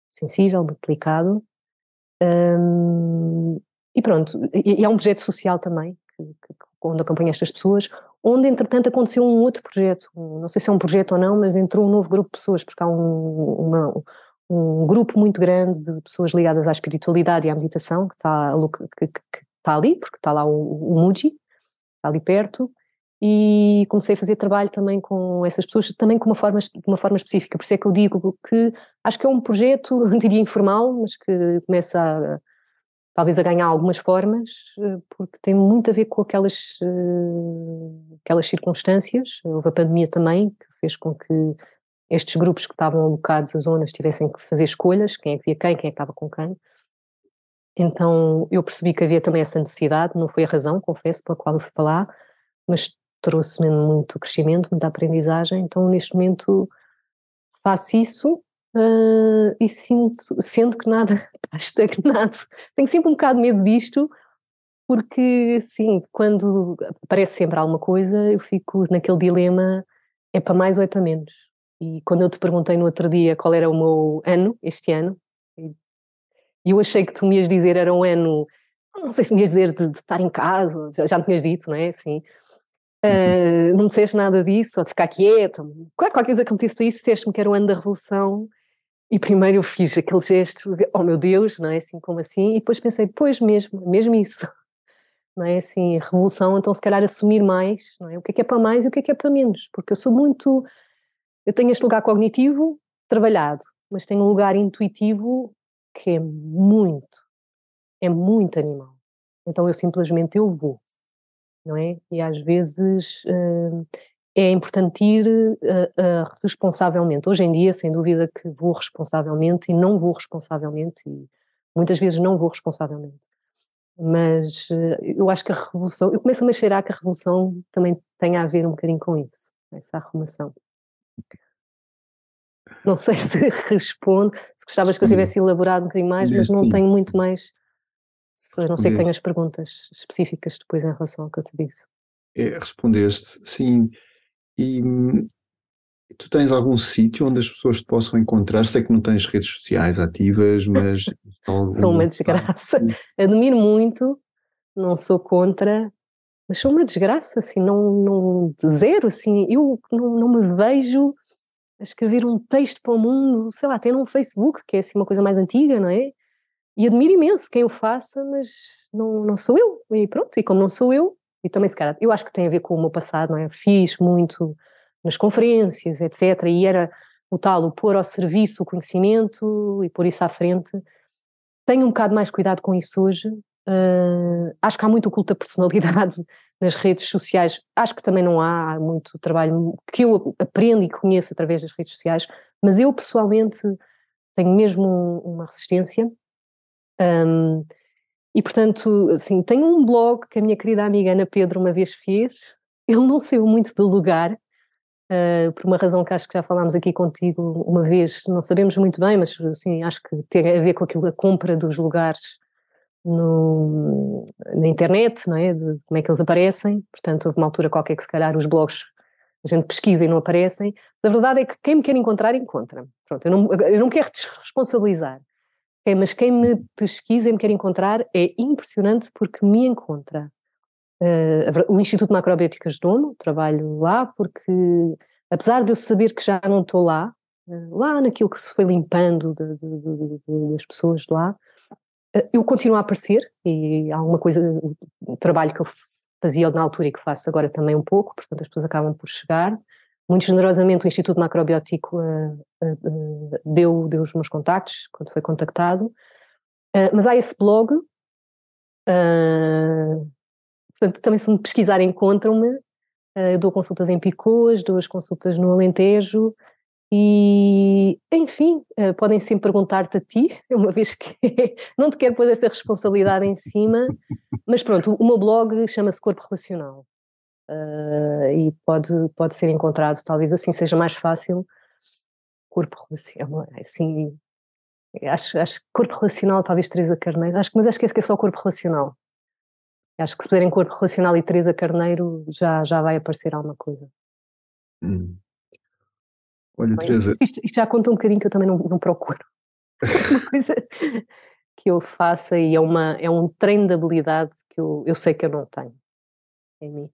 sensível, muito delicado. Um, e pronto, e, e, é um projeto social também, onde acompanho estas pessoas, onde entretanto aconteceu um outro projeto, não sei se é um projeto ou não, mas entrou um novo grupo de pessoas, porque há um, uma, um grupo muito grande de pessoas ligadas à espiritualidade e à meditação que está, que, que, que está ali, porque está lá o, o Muji, está ali perto, e comecei a fazer trabalho também com essas pessoas, também com uma forma, de uma forma específica. Por isso é que eu digo que acho que é um projeto, diria informal, mas que começa a, talvez a ganhar algumas formas, eh, porque tem muito a ver com aquelas, eh, aquelas circunstâncias. Houve a pandemia também, que fez com que estes grupos que estavam alocados a zonas tivessem que fazer escolhas, quem é que via quem, quem é que estava com quem. Então eu percebi que havia também essa necessidade, não foi a razão, confesso, pela qual eu fui para lá, mas trouxe-me muito crescimento, muita aprendizagem, então neste momento faço isso uh, e sinto, sendo que nada está estagnado. Tenho sempre um bocado de medo disto, porque assim, quando aparece sempre alguma coisa, eu fico naquele dilema: é para mais ou é para menos? E quando eu te perguntei no outro dia qual era o meu ano, este ano, e eu achei que tu me ias dizer era um ano, não sei se me ias dizer de, de estar em casa, já, já me tinhas dito, não é? Assim, Uh, não disseste nada disso, ou de ficar quieta, qualquer coisa que me disse para isso, disseste-me que era o ano da Revolução, e primeiro eu fiz aquele gesto, oh meu Deus, não é assim como assim, e depois pensei, pois mesmo, mesmo isso, não é assim, revolução, então se calhar assumir mais, não é? O que é que é para mais e o que é que é para menos, porque eu sou muito, eu tenho este lugar cognitivo trabalhado, mas tenho um lugar intuitivo que é muito, é muito animal, então eu simplesmente eu vou, não é? E às vezes uh, é importante ir uh, uh, responsavelmente. Hoje em dia, sem dúvida que vou responsavelmente e não vou responsavelmente e muitas vezes não vou responsavelmente. Mas eu acho que a revolução, eu começo a me cheirar que a revolução também tem a ver um bocadinho com isso, essa arrumação. Não sei se responde, se gostavas que eu tivesse elaborado um bocadinho mais, mas não tenho muito mais a não sei que tenhas perguntas específicas depois em relação ao que eu te disse. É, respondeste, sim. E tu tens algum sítio onde as pessoas te possam encontrar? Sei que não tens redes sociais ativas, mas. sou uma desgraça. Admiro muito, não sou contra, mas sou uma desgraça, assim, não, não zero, assim, eu não, não me vejo a escrever um texto para o mundo, sei lá, até num Facebook, que é assim uma coisa mais antiga, não é? e admiro imenso quem o faça, mas não, não sou eu. E pronto, e como não sou eu, e também se calhar, eu acho que tem a ver com o meu passado, não é? Fiz muito nas conferências, etc. E era o tal, o pôr ao serviço o conhecimento e pôr isso à frente. Tenho um bocado mais cuidado com isso hoje. Uh, acho que há muito culto da personalidade nas redes sociais. Acho que também não há, muito trabalho que eu aprendo e conheço através das redes sociais, mas eu pessoalmente tenho mesmo uma resistência um, e portanto, assim, tenho um blog que a minha querida amiga Ana Pedro uma vez fez. Ele não saiu muito do lugar, uh, por uma razão que acho que já falámos aqui contigo uma vez, não sabemos muito bem, mas assim, acho que tem a ver com aquilo, a compra dos lugares no, na internet, não é? De como é que eles aparecem. Portanto, houve uma altura qualquer que se calhar os blogs a gente pesquisa e não aparecem. A verdade é que quem me quer encontrar, encontra. Pronto, eu não, eu não quero desresponsabilizar. É, mas quem me pesquisa e me quer encontrar é impressionante porque me encontra. Uh, o Instituto Macrobiótico ajudou-me, trabalho lá, porque apesar de eu saber que já não estou lá, uh, lá naquilo que se foi limpando de, de, de, das pessoas de lá, eu continuo a aparecer e alguma coisa, o trabalho que eu fazia na altura e que faço agora também um pouco, portanto as pessoas acabam por chegar. Muito generosamente o Instituto Macrobiótico uh, uh, deu, deu os meus contactos quando foi contactado, mas há esse blog, portanto também se me pesquisarem encontram-me, dou consultas em Picôs, dou as consultas no Alentejo, e, enfim, podem sempre perguntar-te a ti, uma vez que não te quero pôr essa responsabilidade em cima, mas pronto, o meu blog chama-se Corpo Relacional uh, e pode, pode ser encontrado, talvez assim seja mais fácil. Corpo relacional, assim, acho, acho corpo relacional, talvez Teresa Carneiro, acho, mas acho que é só corpo relacional. Acho que se puderem corpo relacional e Teresa Carneiro já, já vai aparecer alguma coisa. Hum. Olha, Bem, Teresa. Isto, isto, já conta um bocadinho que eu também não, não procuro. uma coisa que eu faça e é, uma, é um treino de habilidade que eu, eu sei que eu não tenho em mim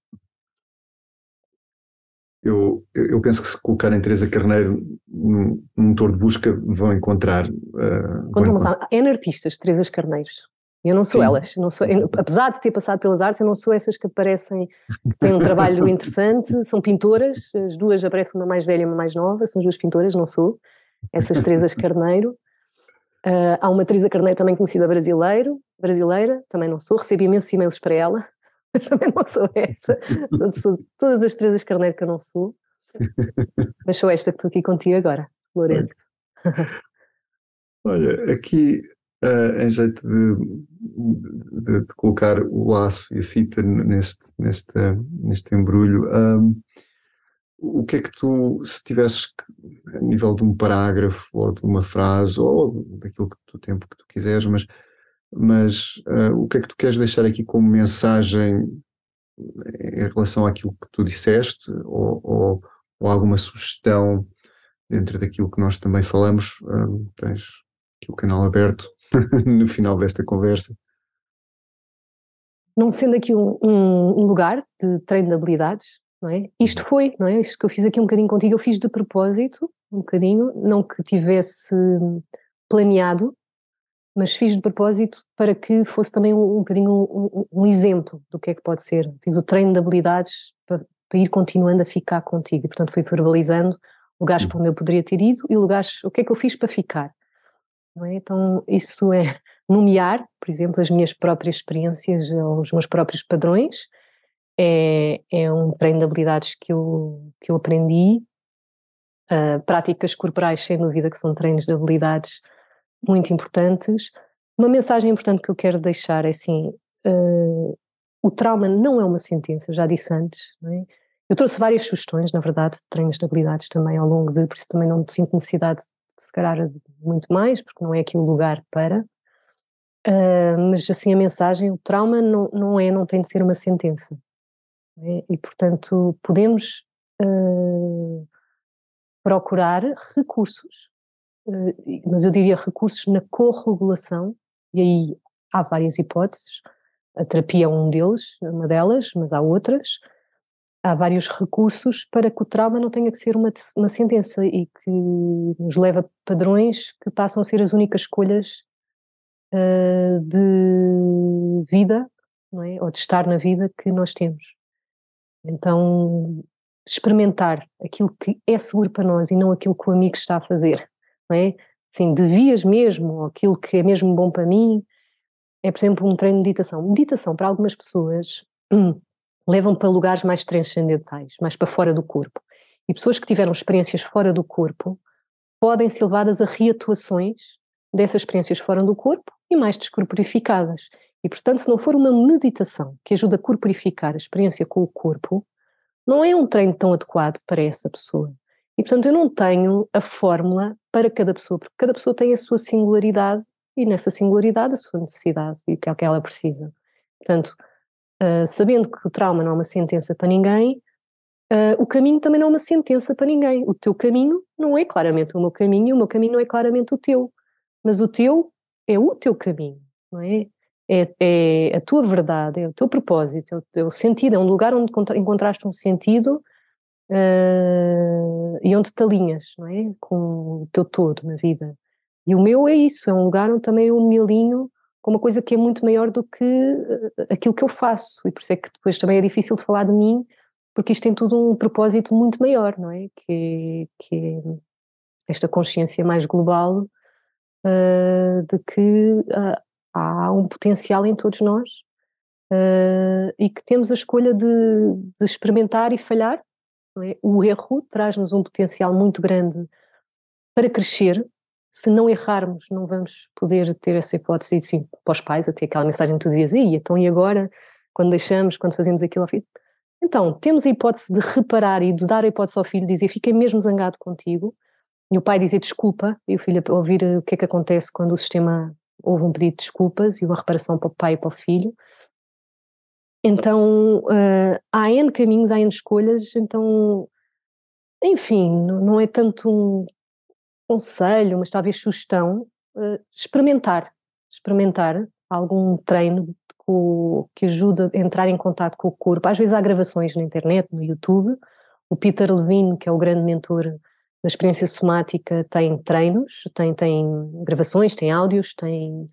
eu, eu penso que se colocarem Teresa Carneiro num, motor de busca vão encontrar. Uh, vão encontrar. N artistas, Teresa Carneiros. Eu não sou Sim. elas, não sou, eu, apesar de ter passado pelas artes, eu não sou essas que aparecem, que têm um trabalho interessante, são pintoras, as duas aparecem uma mais velha e uma mais nova, são duas pintoras, não sou, essas Teresas Carneiro. Uh, há uma Teresa Carneiro também conhecida brasileiro, brasileira, também não sou, recebi imensos e-mails para ela, mas também não sou essa. Portanto, sou todas as três Carneiro que eu não sou. Mas sou esta que estou aqui contigo agora, Lourenço. Olha, aqui uh, em jeito de, de, de, colocar o laço e a fita neste, neste, neste embrulho, um, o que é que tu, se tivesses a nível de um parágrafo ou de uma frase ou daquilo que tu tempo que tu quiseres, mas mas uh, o que é que tu queres deixar aqui como mensagem em relação àquilo que tu disseste ou, ou, ou alguma sugestão dentro daquilo que nós também falamos? Uh, tens aqui o canal aberto no final desta conversa. Não sendo aqui um, um, um lugar de treino de habilidades, não é? Isto uhum. foi, não é? Isto que eu fiz aqui um bocadinho contigo, eu fiz de propósito, um bocadinho, não que tivesse planeado, mas fiz de propósito para que fosse também um, um bocadinho um, um, exemplo do que é que pode ser. Fiz o treino de habilidades para, para ir continuando a ficar contigo e, portanto, fui verbalizando lugares para onde eu poderia ter ido e lugares, o que é que eu fiz para ficar. É? Então, isso é nomear, por exemplo, as minhas próprias experiências, os meus próprios padrões, é, é um treino de habilidades que eu, que eu aprendi. Uh, práticas corporais, sem dúvida, que são treinos de habilidades muito importantes. Uma mensagem importante que eu quero deixar é assim: uh, o trauma não é uma sentença, já disse antes. É? Eu trouxe várias sugestões, na verdade, de treinos de habilidades também ao longo de, por isso também não sinto necessidade de, se calhar, muito mais, porque não é aqui o lugar para. Uh, mas assim, a mensagem: o trauma não, não é, não tem de ser uma sentença. É? E, portanto, podemos uh, procurar recursos eh, mas eu diria recursos na corregulação, e aí há várias hipóteses, a terapia é um deles, uma delas, mas há outras. Há vários recursos para que o trauma não tenha que ser uma, uma sentença e que nos leva a padrões que passam a ser as únicas escolhas uh, de vida, não é? ou de estar na vida que nós temos. Então, experimentar aquilo que é seguro para nós e não aquilo que o amigo está a fazer não é? Sim, devias mesmo, aquilo que é mesmo bom para mim, é, por exemplo, um treino de meditação. Meditação, para algumas pessoas, levam para lugares mais transcendentais, mais para fora do corpo. E pessoas que tiveram experiências fora do corpo podem ser levadas a reatuações dessas experiências fora do corpo e mais descorporificadas. E, portanto, se não for uma meditação que ajuda a corporificar a experiência com o corpo, não é um treino tão adequado para essa pessoa. E, portanto, eu não tenho a fórmula para cada pessoa, porque cada pessoa tem a sua singularidade e nessa singularidade a sua necessidade e o que é que ela precisa. Portanto, uh, sabendo que o trauma não é uma sentença para ninguém, uh, o caminho também não é uma sentença para ninguém. O teu caminho não é claramente o meu caminho e o meu caminho não é claramente o teu. Mas o teu é o teu caminho, não é? É, é a tua verdade, é o teu propósito, é o, o sentido, é um lugar onde encontraste um sentido uh, e onde te alinhas, não é? Com o teu todo na vida. E o meu é isso, é um lugar onde também eu me alinho com uma coisa que é muito maior do que eh, aquilo que eu faço, e por isso é que depois também é difícil de falar de mim, porque isto tem tudo um propósito muito maior, não é? Que, que é esta consciência mais global uh, de que uh, há um potencial em todos nós uh, e que temos a escolha de, de experimentar e falhar é? O erro traz-nos um potencial muito grande para crescer. Se não errarmos, não vamos poder ter essa hipótese de sim, para os pais, até aquela mensagem que tu dizias, e então e agora, quando deixamos, quando fazemos aquilo ao filho? Então, temos a hipótese de reparar e de dar a hipótese ao filho, dizer, fiquei mesmo zangado contigo, e o pai dizer desculpa, e o filho ouvir o que é que acontece quando o sistema houve um pedido de desculpas e uma reparação para o pai e para o filho, então, uh, há N caminhos, há N escolhas, então, enfim, não é tanto um conselho, mas talvez sugestão, uh, experimentar, experimentar algum treino que ajuda a entrar em contato com o corpo. Às vezes há gravações na internet, no YouTube. O Peter Levine, que é o grande mentor da experiência somática, tem treinos, tem, tem gravações, tem áudios, tem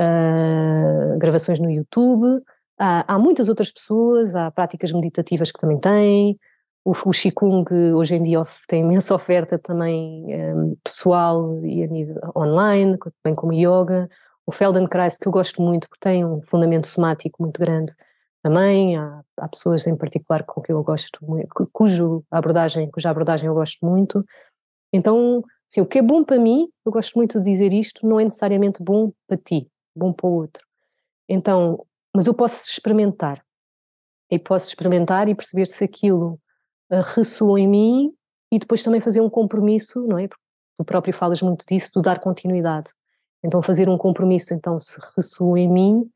uh, gravações no YouTube. Há, há, muitas outras pessoas, há práticas meditativas que também têm, o, o Qigong hoje em dia tem imensa oferta também um, pessoal e a nível online, bem como yoga, o Feldenkrais que eu gosto muito porque tem um fundamento somático muito grande também, há, há pessoas em particular com que eu gosto muito, cujo abordagem, cuja abordagem eu gosto muito, então, sim, o que é bom para mim, eu gosto muito de dizer isto, não é necessariamente bom para ti, bom para o outro. Então, mas eu posso experimentar. E posso experimentar e perceber se aquilo ressoa em mim e depois também fazer um compromisso, não é? Porque tu próprio falas muito disso, do dar continuidade. Então fazer um compromisso, então se ressoa em mim,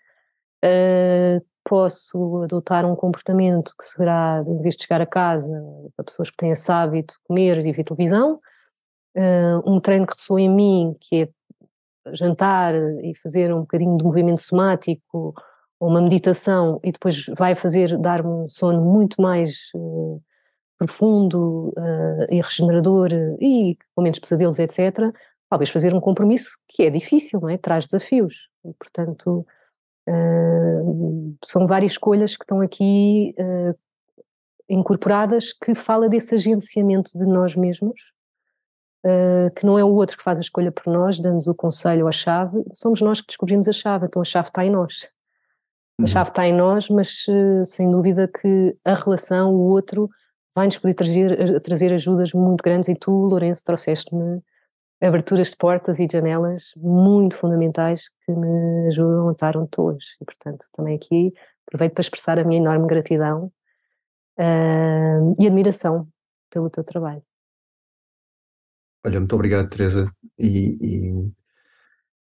uh, posso adotar um comportamento que será, em vez de chegar a casa, para pessoas que têm esse hábito, comer e ver televisão, uh, um treino que ressoa em mim, que é jantar e fazer um bocadinho de movimento somático, ou uma meditação, e depois vai fazer, dar-me um sono muito mais uh, profundo uh, e regenerador e com menos pesadelos, etc., talvez fazer um compromisso que é difícil, não é? Traz desafios. E, portanto, uh, são várias escolhas que estão aqui uh, incorporadas que fala desse agenciamento de nós mesmos, que não é o outro que faz a escolha por nós, dando-nos o conselho ou a chave, somos nós que descobrimos a chave, então a chave está em nós. A uhum. chave está em nós, mas sem dúvida que a relação, o outro, vai-nos poder trazer, trazer ajudas muito grandes e tu, Lourenço, trouxeste-me aberturas de portas e janelas muito fundamentais que me ajudam a estar onde estou hoje. E, portanto, também aqui aproveito para expressar a minha enorme gratidão uh, e admiração pelo teu trabalho. Olha, muito obrigado, Teresa. E,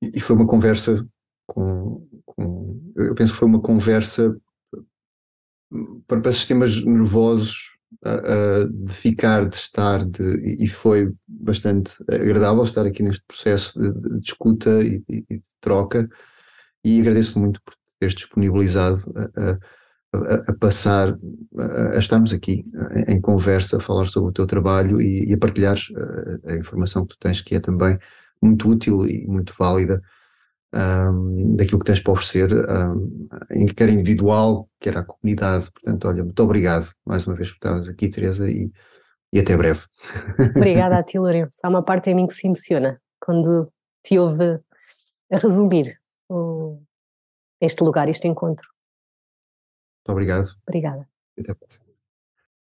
e, e foi uma conversa com, com, Eu penso que foi uma conversa para, para sistemas nervosos uh, de ficar, de estar, de, e foi bastante agradável estar aqui neste processo de, de, de escuta e, e, de troca, e agradeço muito por teres disponibilizado a, a, a passar, a, a, estarmos aqui em, em, conversa, a falar sobre o teu trabalho e, e a partilhares a, a informação que tu tens, que é também muito útil e muito válida um, daquilo que tens para oferecer, um, quer individual, quer à comunidade. Portanto, olha, muito obrigado mais uma vez por estares aqui, Teresa, e, e até breve. Obrigada a ti, Lourenço. Há uma parte em mim que se emociona quando te ouve a resumir este lugar, este encontro. Muito obrigado. Obrigada. Até a próxima.